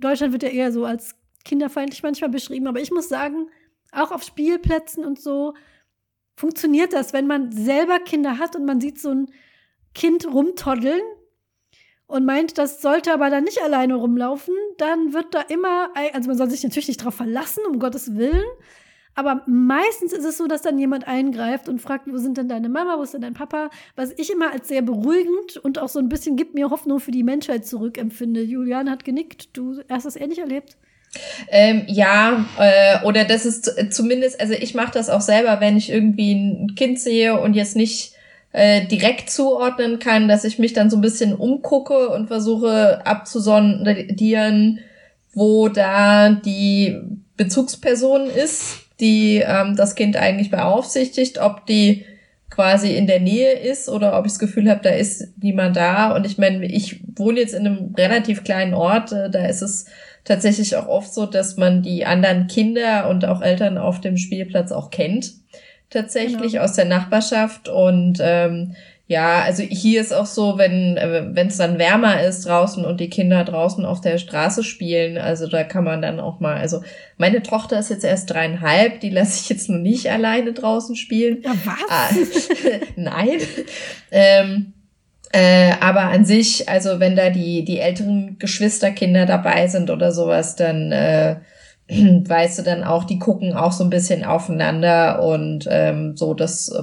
Deutschland wird ja eher so als kinderfeindlich manchmal beschrieben, aber ich muss sagen, auch auf Spielplätzen und so, funktioniert das, wenn man selber Kinder hat und man sieht so ein Kind rumtoddeln und meint, das sollte aber dann nicht alleine rumlaufen, dann wird da immer, also man soll sich natürlich nicht darauf verlassen, um Gottes Willen, aber meistens ist es so, dass dann jemand eingreift und fragt, wo sind denn deine Mama, wo ist denn dein Papa? Was ich immer als sehr beruhigend und auch so ein bisschen gibt mir Hoffnung für die Menschheit zurückempfinde. Julian hat genickt. Du hast das ähnlich erlebt? Ähm, ja, äh, oder das ist zumindest, also ich mache das auch selber, wenn ich irgendwie ein Kind sehe und jetzt nicht äh, direkt zuordnen kann, dass ich mich dann so ein bisschen umgucke und versuche abzusondieren, wo da die Bezugsperson ist, die ähm, das Kind eigentlich beaufsichtigt, ob die quasi in der Nähe ist oder ob ich das Gefühl habe, da ist niemand da. Und ich meine, ich wohne jetzt in einem relativ kleinen Ort, äh, da ist es tatsächlich auch oft so, dass man die anderen Kinder und auch Eltern auf dem Spielplatz auch kennt, tatsächlich genau. aus der Nachbarschaft. Und ähm, ja, also hier ist auch so, wenn äh, wenn es dann wärmer ist draußen und die Kinder draußen auf der Straße spielen, also da kann man dann auch mal, also meine Tochter ist jetzt erst dreieinhalb, die lasse ich jetzt noch nicht alleine draußen spielen. Ja, was? Ah, nein. ähm, äh, aber an sich, also wenn da die, die älteren Geschwisterkinder dabei sind oder sowas, dann äh, weißt du dann auch, die gucken auch so ein bisschen aufeinander und ähm, so, das äh,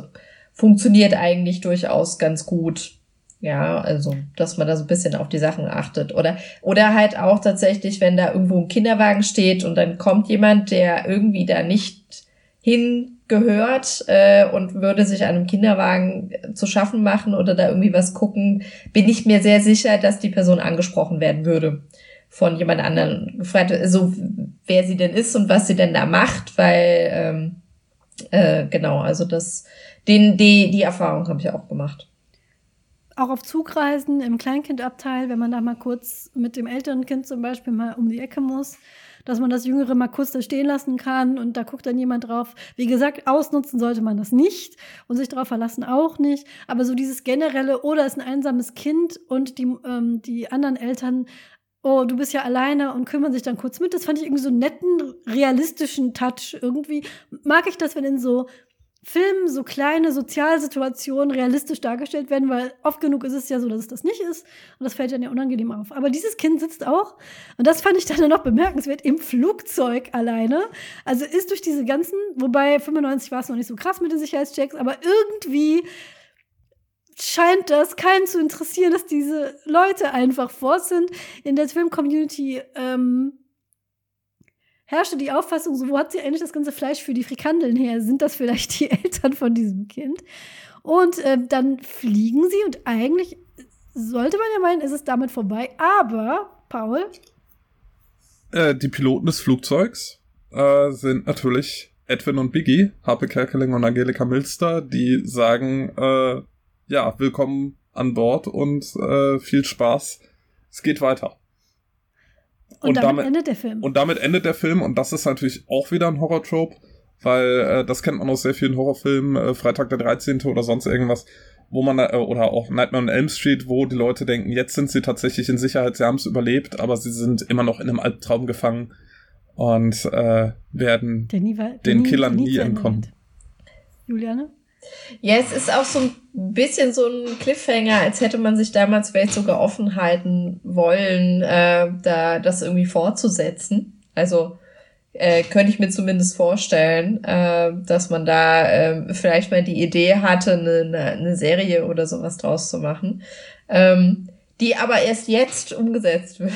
funktioniert eigentlich durchaus ganz gut. Ja, also, dass man da so ein bisschen auf die Sachen achtet. Oder, oder halt auch tatsächlich, wenn da irgendwo ein Kinderwagen steht und dann kommt jemand, der irgendwie da nicht hingehört äh, und würde sich einem Kinderwagen zu schaffen machen oder da irgendwie was gucken, bin ich mir sehr sicher, dass die Person angesprochen werden würde von jemand anderen gefragt, so wer sie denn ist und was sie denn da macht, weil ähm, äh, genau, also das, den, die, die Erfahrung habe ich auch gemacht. Auch auf Zugreisen im Kleinkindabteil, wenn man da mal kurz mit dem älteren Kind zum Beispiel mal um die Ecke muss, dass man das Jüngere mal kurz da stehen lassen kann und da guckt dann jemand drauf. Wie gesagt, ausnutzen sollte man das nicht und sich darauf verlassen auch nicht. Aber so dieses generelle, oder ist ein einsames Kind und die, ähm, die anderen Eltern oh, du bist ja alleine und kümmern sich dann kurz mit. Das fand ich irgendwie so einen netten, realistischen Touch. Irgendwie mag ich das, wenn in so Filmen so kleine Sozialsituationen realistisch dargestellt werden, weil oft genug ist es ja so, dass es das nicht ist. Und das fällt dann ja unangenehm auf. Aber dieses Kind sitzt auch, und das fand ich dann noch bemerkenswert, im Flugzeug alleine. Also ist durch diese ganzen, wobei 95 war es noch nicht so krass mit den Sicherheitschecks, aber irgendwie scheint das keinen zu interessieren, dass diese Leute einfach vor sind. In der Film-Community ähm, herrschte die Auffassung, so, wo hat sie eigentlich das ganze Fleisch für die Frikandeln her? Sind das vielleicht die Eltern von diesem Kind? Und äh, dann fliegen sie und eigentlich sollte man ja meinen, ist es damit vorbei. Aber, Paul? Äh, die Piloten des Flugzeugs äh, sind natürlich Edwin und Biggie, Harpe Kerkeling und Angelika Milster, die sagen, äh, ja, willkommen an Bord und äh, viel Spaß. Es geht weiter. Und, und damit, damit, endet der Film. Und damit endet der Film und das ist natürlich auch wieder ein Horror-Trope, weil äh, das kennt man aus sehr vielen Horrorfilmen, äh, Freitag der 13. oder sonst irgendwas, wo man, äh, oder auch Nightmare on Elm Street, wo die Leute denken, jetzt sind sie tatsächlich in Sicherheit, sie haben es überlebt, aber sie sind immer noch in einem Albtraum gefangen und äh, werden nie war, den nie, Killern nie, nie entkommen. Juliane? Ja, es ist auch so ein bisschen so ein Cliffhanger, als hätte man sich damals vielleicht sogar offen halten wollen, äh, da das irgendwie fortzusetzen. Also äh, könnte ich mir zumindest vorstellen, äh, dass man da äh, vielleicht mal die Idee hatte, eine, eine Serie oder sowas draus zu machen, ähm, die aber erst jetzt umgesetzt wird.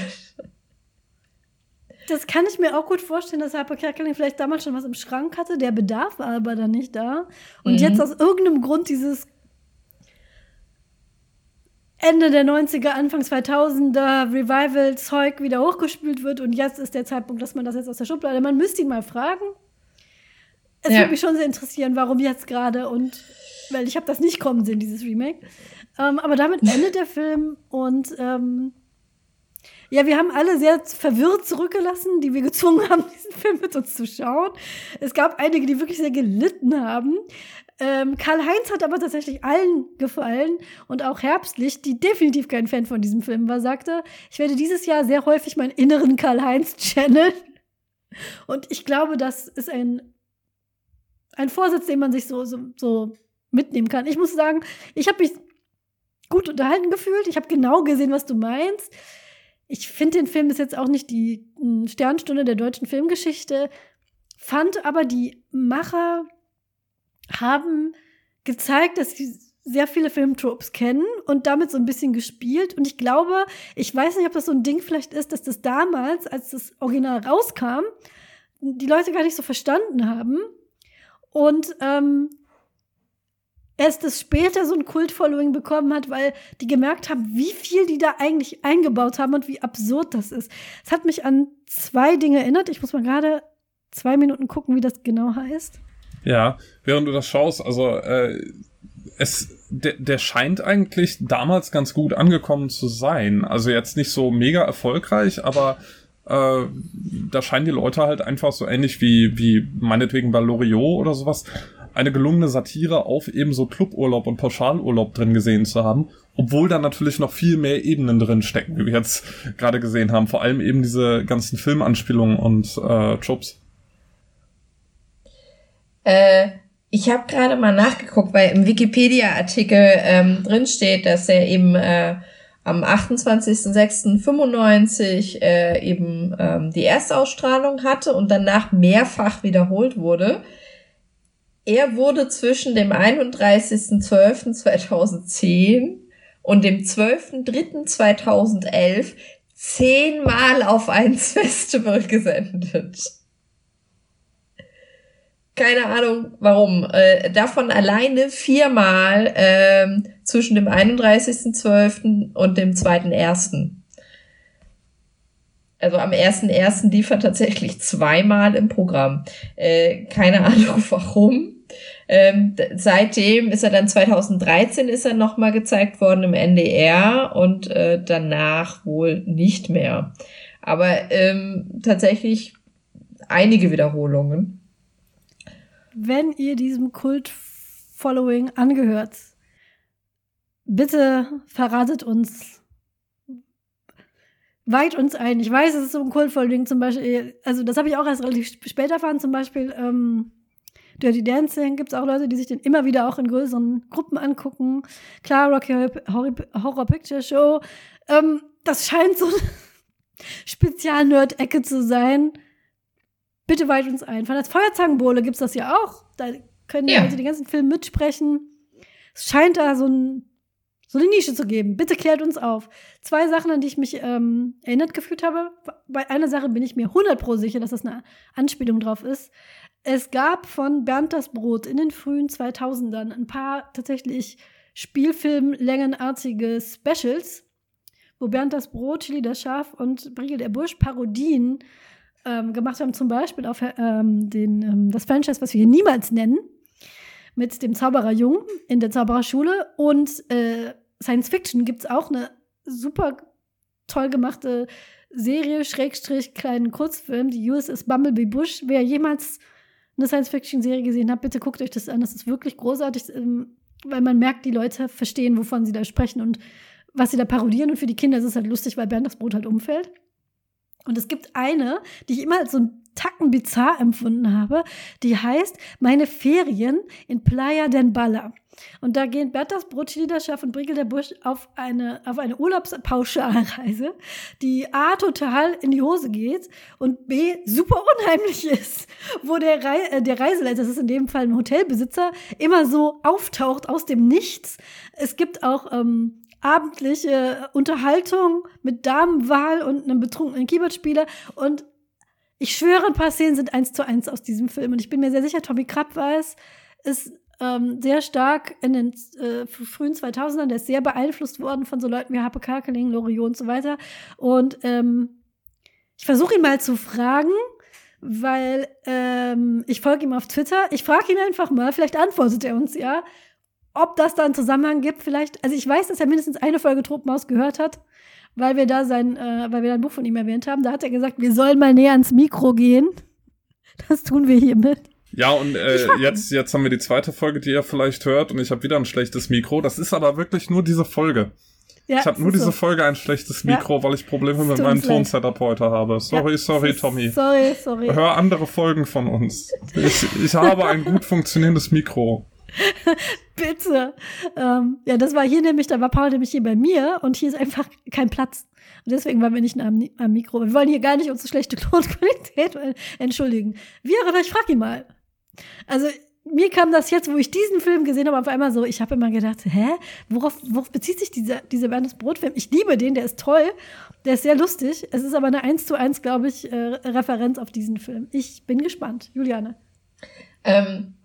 Das kann ich mir auch gut vorstellen, dass Harper Kerkeling vielleicht damals schon was im Schrank hatte. Der Bedarf war aber dann nicht da. Und mhm. jetzt aus irgendeinem Grund dieses Ende der 90er, Anfang 2000er Revival-Zeug wieder hochgespült wird und jetzt ist der Zeitpunkt, dass man das jetzt aus der Schublade. Man müsste ihn mal fragen. Es ja. würde mich schon sehr interessieren, warum jetzt gerade und weil ich habe das nicht kommen sehen, dieses Remake. Ähm, aber damit endet der Film und ähm, ja, wir haben alle sehr verwirrt zurückgelassen, die wir gezwungen haben, diesen Film mit uns zu schauen. Es gab einige, die wirklich sehr gelitten haben. Ähm, Karl-Heinz hat aber tatsächlich allen gefallen und auch Herbstlicht, die definitiv kein Fan von diesem Film war, sagte, ich werde dieses Jahr sehr häufig meinen inneren Karl-Heinz channeln. Und ich glaube, das ist ein, ein Vorsatz, den man sich so, so, so mitnehmen kann. Ich muss sagen, ich habe mich gut unterhalten gefühlt. Ich habe genau gesehen, was du meinst. Ich finde den Film ist jetzt auch nicht die hm, Sternstunde der deutschen Filmgeschichte, fand aber die Macher haben gezeigt, dass sie sehr viele Filmtropes kennen und damit so ein bisschen gespielt. Und ich glaube, ich weiß nicht, ob das so ein Ding vielleicht ist, dass das damals, als das Original rauskam, die Leute gar nicht so verstanden haben. Und ähm, erst das später so ein Kult-Following bekommen hat, weil die gemerkt haben, wie viel die da eigentlich eingebaut haben und wie absurd das ist. Es hat mich an zwei Dinge erinnert. Ich muss mal gerade zwei Minuten gucken, wie das genau heißt. Ja, während du das schaust, also äh, es, der, der scheint eigentlich damals ganz gut angekommen zu sein. Also jetzt nicht so mega erfolgreich, aber äh, da scheinen die Leute halt einfach so ähnlich wie, wie meinetwegen bei Loriot oder sowas eine gelungene Satire auf eben so Cluburlaub und Pauschalurlaub drin gesehen zu haben, obwohl da natürlich noch viel mehr Ebenen drin stecken, wie wir jetzt gerade gesehen haben. Vor allem eben diese ganzen Filmanspielungen und äh, Jobs. Äh, ich habe gerade mal nachgeguckt, weil im Wikipedia-Artikel ähm, drin steht, dass er eben äh, am 28.06.95 äh, eben ähm, die Erstausstrahlung hatte und danach mehrfach wiederholt wurde. Er wurde zwischen dem 31.12.2010 und dem 12.03.2011 zehnmal auf ein Festival gesendet. Keine Ahnung warum. Äh, davon alleine viermal ähm, zwischen dem 31.12. und dem 2.1. Also am 1.1. lief er tatsächlich zweimal im Programm. Äh, keine Ahnung warum. Ähm, seitdem ist er dann 2013 ist er nochmal gezeigt worden im NDR und äh, danach wohl nicht mehr. Aber ähm, tatsächlich einige Wiederholungen wenn ihr diesem Kult-Following angehört, bitte verratet uns, weit uns ein. Ich weiß, es ist so ein Kult-Following zum Beispiel, also das habe ich auch erst relativ spät erfahren, zum Beispiel ähm, Dirty Dancing gibt es auch Leute, die sich den immer wieder auch in größeren Gruppen angucken. Klar, Rocky Horror Picture Show. Ähm, das scheint so eine Spezial-Nerd-Ecke zu sein bitte weit uns ein. Von der Feuerzangenbowle gibt es das ja auch. Da können die ja. Leute den ganzen Film mitsprechen. Es scheint da so, ein, so eine Nische zu geben. Bitte klärt uns auf. Zwei Sachen, an die ich mich ähm, erinnert gefühlt habe. Bei einer Sache bin ich mir 100 pro sicher, dass das eine Anspielung drauf ist. Es gab von Bernd das Brot in den frühen 2000ern ein paar tatsächlich Spielfilm-längenartige Specials, wo Bernd das Brot, Chili das Schaf und Briegel der Bursch Parodien ähm, gemacht haben, zum Beispiel auf ähm, den, ähm, das Franchise, was wir hier niemals nennen, mit dem Zauberer Jung in der Zaubererschule. Und äh, Science Fiction gibt es auch eine super toll gemachte Serie, Schrägstrich, kleinen Kurzfilm, die USS Bumblebee Bush. Wer jemals eine Science-Fiction-Serie gesehen hat, bitte guckt euch das an. Das ist wirklich großartig, ähm, weil man merkt, die Leute verstehen, wovon sie da sprechen und was sie da parodieren. Und für die Kinder ist es halt lustig, weil Bernd das Brot halt umfällt. Und es gibt eine, die ich immer als so ein Tacken bizarr empfunden habe, die heißt Meine Ferien in Playa del Balla. Und da gehen Berthas Brotschliederschaft und Brigel der Busch auf eine, auf eine Urlaubspauschalreise, die A, total in die Hose geht und B, super unheimlich ist. Wo der, Rei äh, der Reiseleiter, das ist in dem Fall ein Hotelbesitzer, immer so auftaucht aus dem Nichts. Es gibt auch ähm, abendliche Unterhaltung mit Damenwahl und einem betrunkenen Keyboardspieler und ich schwöre, ein paar Szenen sind eins zu eins aus diesem Film und ich bin mir sehr sicher, Tommy Krapp weiß, ist ähm, sehr stark in den äh, frühen 2000ern, der ist sehr beeinflusst worden von so Leuten wie Happe Kerkeling, Loriot und so weiter. Und ähm, ich versuche ihn mal zu fragen, weil ähm, ich folge ihm auf Twitter. Ich frage ihn einfach mal, vielleicht antwortet er uns ja, ob das da einen Zusammenhang gibt. Vielleicht, also ich weiß, dass er mindestens eine Folge Tropenhaus gehört hat, weil wir da sein, äh, weil wir ein Buch von ihm erwähnt haben. Da hat er gesagt, wir sollen mal näher ans Mikro gehen. Das tun wir hiermit. Ja, und äh, jetzt, jetzt haben wir die zweite Folge, die ihr vielleicht hört, und ich habe wieder ein schlechtes Mikro. Das ist aber wirklich nur diese Folge. Ja, ich habe nur diese so. Folge ein schlechtes Mikro, ja. weil ich Probleme mit meinem Tonsetup heute habe. Sorry, ja, sorry, Tommy. Sorry, sorry. Hör andere Folgen von uns. Ich, ich habe ein gut funktionierendes Mikro. Bitte. Ähm, ja, das war hier nämlich, da war Paul nämlich hier bei mir und hier ist einfach kein Platz. Und deswegen waren wir nicht am, am Mikro. Wir wollen hier gar nicht unsere schlechte Tonqualität entschuldigen. Wie aber ich frage ihn mal. Also mir kam das jetzt, wo ich diesen Film gesehen habe, auf einmal so, ich habe immer gedacht, hä, worauf, worauf bezieht sich dieser, dieser Bernes Brot-Film? Ich liebe den, der ist toll, der ist sehr lustig. Es ist aber eine 1 zu 1, glaube ich, äh, Referenz auf diesen Film. Ich bin gespannt. Juliane. Ähm,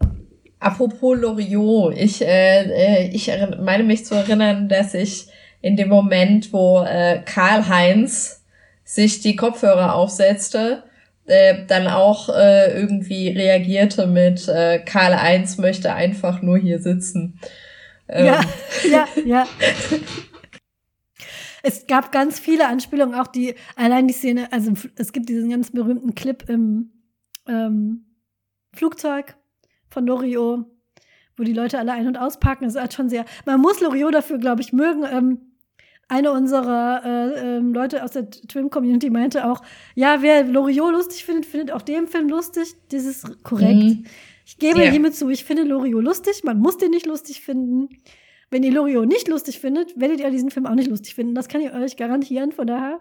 apropos Loriot, ich, äh, äh ich meine mich zu erinnern, dass ich in dem Moment, wo äh, Karl-Heinz sich die Kopfhörer aufsetzte, äh, dann auch äh, irgendwie reagierte mit äh, Karl 1 möchte einfach nur hier sitzen. Ähm. Ja, ja, ja. es gab ganz viele Anspielungen, auch die, allein die Szene, also es gibt diesen ganz berühmten Clip im ähm, Flugzeug von Loriot, wo die Leute alle ein- und auspacken. Das ist halt schon sehr, man muss Loriot dafür, glaube ich, mögen. Ähm, eine unserer äh, äh, Leute aus der Twim-Community meinte auch, ja, wer Loriot lustig findet, findet auch den Film lustig. Das ist korrekt. Mhm. Ich gebe yeah. hiermit zu, ich finde Loriot lustig. Man muss den nicht lustig finden. Wenn ihr Loriot nicht lustig findet, werdet ihr diesen Film auch nicht lustig finden. Das kann ich euch garantieren. Von daher.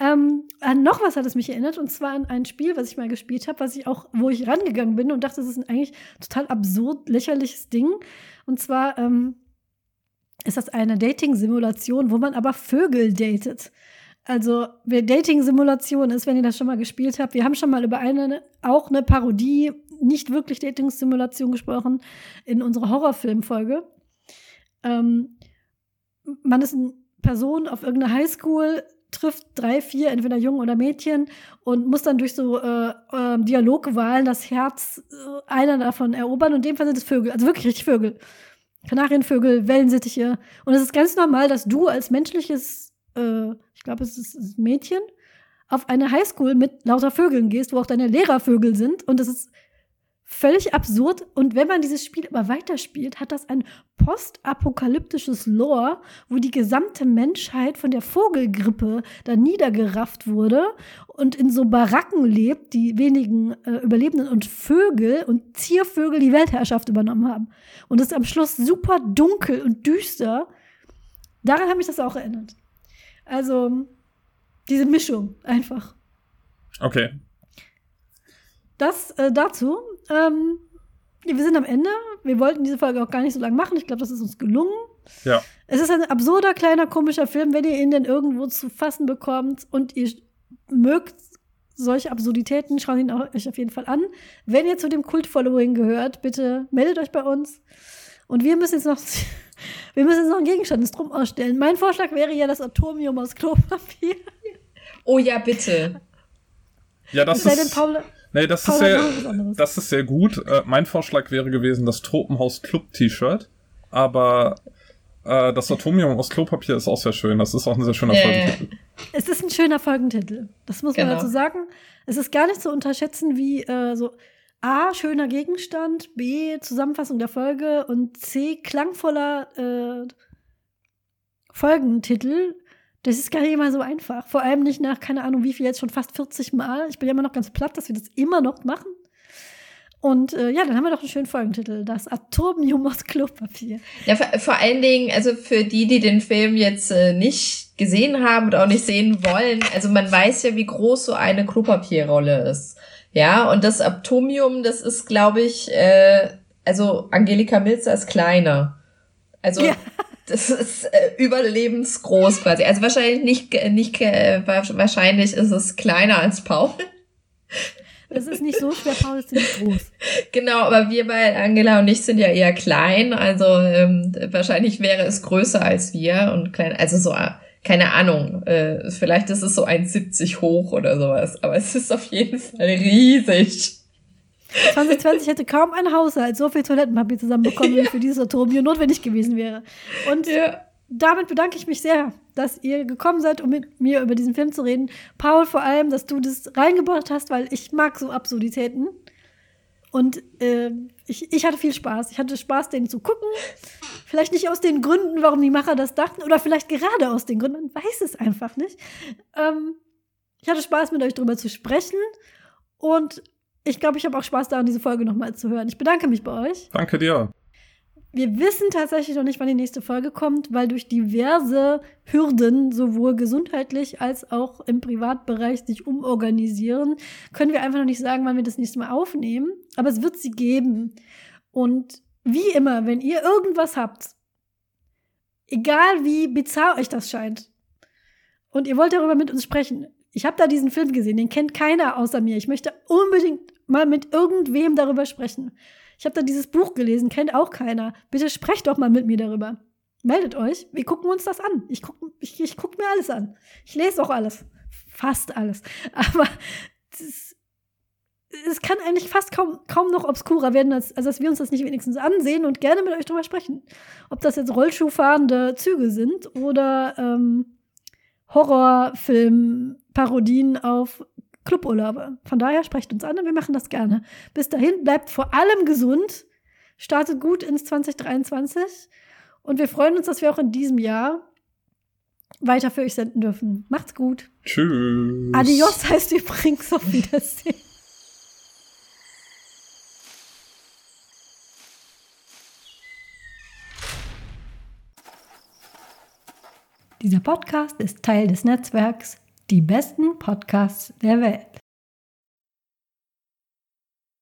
Ähm, an noch was hat es mich erinnert, und zwar an ein Spiel, was ich mal gespielt habe, was ich auch, wo ich rangegangen bin und dachte, das ist ein eigentlich total absurd lächerliches Ding. Und zwar ähm, ist das eine Dating-Simulation, wo man aber Vögel datet. Also, wer Dating-Simulation ist, wenn ihr das schon mal gespielt habt, wir haben schon mal über eine, auch eine Parodie, nicht wirklich Dating-Simulation gesprochen, in unserer Horrorfilm-Folge. Ähm, man ist eine Person auf irgendeiner Highschool, trifft drei, vier, entweder Jungen oder Mädchen und muss dann durch so äh, äh, Dialogwahlen das Herz äh, einer davon erobern. Und in dem Fall sind es Vögel, also wirklich richtig Vögel. Kanarienvögel, Wellensittiche. Und es ist ganz normal, dass du als menschliches, äh, ich glaube, es ist Mädchen, auf eine Highschool mit lauter Vögeln gehst, wo auch deine Lehrervögel sind. Und das ist völlig absurd. Und wenn man dieses Spiel aber weiterspielt, hat das ein postapokalyptisches Lore, wo die gesamte Menschheit von der Vogelgrippe da niedergerafft wurde und in so Baracken lebt, die wenigen äh, Überlebenden und Vögel und Ziervögel die Weltherrschaft übernommen haben. Und es ist am Schluss super dunkel und düster. Daran hat mich das auch erinnert. Also, diese Mischung einfach. Okay. Das äh, dazu. Ähm, wir sind am Ende. Wir wollten diese Folge auch gar nicht so lange machen. Ich glaube, das ist uns gelungen. Ja. Es ist ein absurder, kleiner, komischer Film, wenn ihr ihn denn irgendwo zu fassen bekommt und ihr mögt solche Absurditäten, schaut ihn euch auf jeden Fall an. Wenn ihr zu dem Kult-Following gehört, bitte meldet euch bei uns. Und wir müssen jetzt noch, wir müssen jetzt noch einen Gegenstand ins Drum ausstellen. Mein Vorschlag wäre ja das Atomium aus Klopapier. Oh ja, bitte. Ja, das ist. Paul, Nee, das ist sehr, das ist sehr gut. Äh, mein Vorschlag wäre gewesen, das Tropenhaus Club T-Shirt. Aber äh, das Atomium aus Klopapier ist auch sehr schön. Das ist auch ein sehr schöner äh. Folgentitel. Es ist ein schöner Folgentitel. Das muss genau. man dazu sagen. Es ist gar nicht zu unterschätzen, wie äh, so A, schöner Gegenstand, B, Zusammenfassung der Folge und C, klangvoller äh, Folgentitel. Das ist gar nicht immer so einfach. Vor allem nicht nach, keine Ahnung, wie viel jetzt schon fast 40 Mal. Ich bin ja immer noch ganz platt, dass wir das immer noch machen. Und äh, ja, dann haben wir doch einen schönen Folgentitel. Das Atomium aus Klopapier. Ja, vor, vor allen Dingen, also für die, die den Film jetzt äh, nicht gesehen haben oder auch nicht sehen wollen, also man weiß ja, wie groß so eine Klopapierrolle ist. Ja, und das Atomium, das ist, glaube ich, äh, also Angelika Milzer ist kleiner. Also ja. Das ist äh, überlebensgroß quasi. Also wahrscheinlich nicht, nicht äh, wahrscheinlich ist es kleiner als Paul. Es ist nicht so schwer, Paul ist nicht groß. Genau, aber wir bei Angela und ich sind ja eher klein, also ähm, wahrscheinlich wäre es größer als wir und klein, also so, keine Ahnung, äh, vielleicht ist es so 1,70 hoch oder sowas, aber es ist auf jeden Fall riesig. 2020 hätte kaum ein Haushalt so viel Toilettenpapier zusammenbekommen, wie für dieses Atomium notwendig gewesen wäre. Und ja. damit bedanke ich mich sehr dass ihr gekommen seid, um mit mir über diesen Film zu reden. Paul, vor allem, dass du das reingebracht hast, weil ich mag so Absurditäten. Und äh, ich, ich hatte viel Spaß. Ich hatte Spaß, den zu gucken. Vielleicht nicht aus den Gründen, warum die Macher das dachten, oder vielleicht gerade aus den Gründen. Man weiß es einfach nicht. Ähm, ich hatte Spaß, mit euch darüber zu sprechen. Und ich glaube, ich habe auch Spaß daran, diese Folge nochmal zu hören. Ich bedanke mich bei euch. Danke dir. Wir wissen tatsächlich noch nicht, wann die nächste Folge kommt, weil durch diverse Hürden, sowohl gesundheitlich als auch im Privatbereich, sich umorganisieren, können wir einfach noch nicht sagen, wann wir das nächste Mal aufnehmen. Aber es wird sie geben. Und wie immer, wenn ihr irgendwas habt, egal wie bizarr euch das scheint, und ihr wollt darüber mit uns sprechen, ich habe da diesen Film gesehen, den kennt keiner außer mir. Ich möchte unbedingt mal mit irgendwem darüber sprechen. Ich habe da dieses Buch gelesen, kennt auch keiner. Bitte sprecht doch mal mit mir darüber. Meldet euch, wir gucken uns das an. Ich gucke ich, ich guck mir alles an. Ich lese auch alles. Fast alles. Aber es kann eigentlich fast kaum, kaum noch obskurer werden, als, als dass wir uns das nicht wenigstens ansehen und gerne mit euch drüber sprechen. Ob das jetzt Rollschuhfahrende Züge sind oder ähm, Horrorfilm-Parodien auf Cluburlaube. Von daher sprecht uns an und wir machen das gerne. Bis dahin bleibt vor allem gesund, startet gut ins 2023 und wir freuen uns, dass wir auch in diesem Jahr weiter für euch senden dürfen. Macht's gut. Tschüss. Adios heißt übrigens auf Wiedersehen. Dieser Podcast ist Teil des Netzwerks die besten Podcasts der Welt.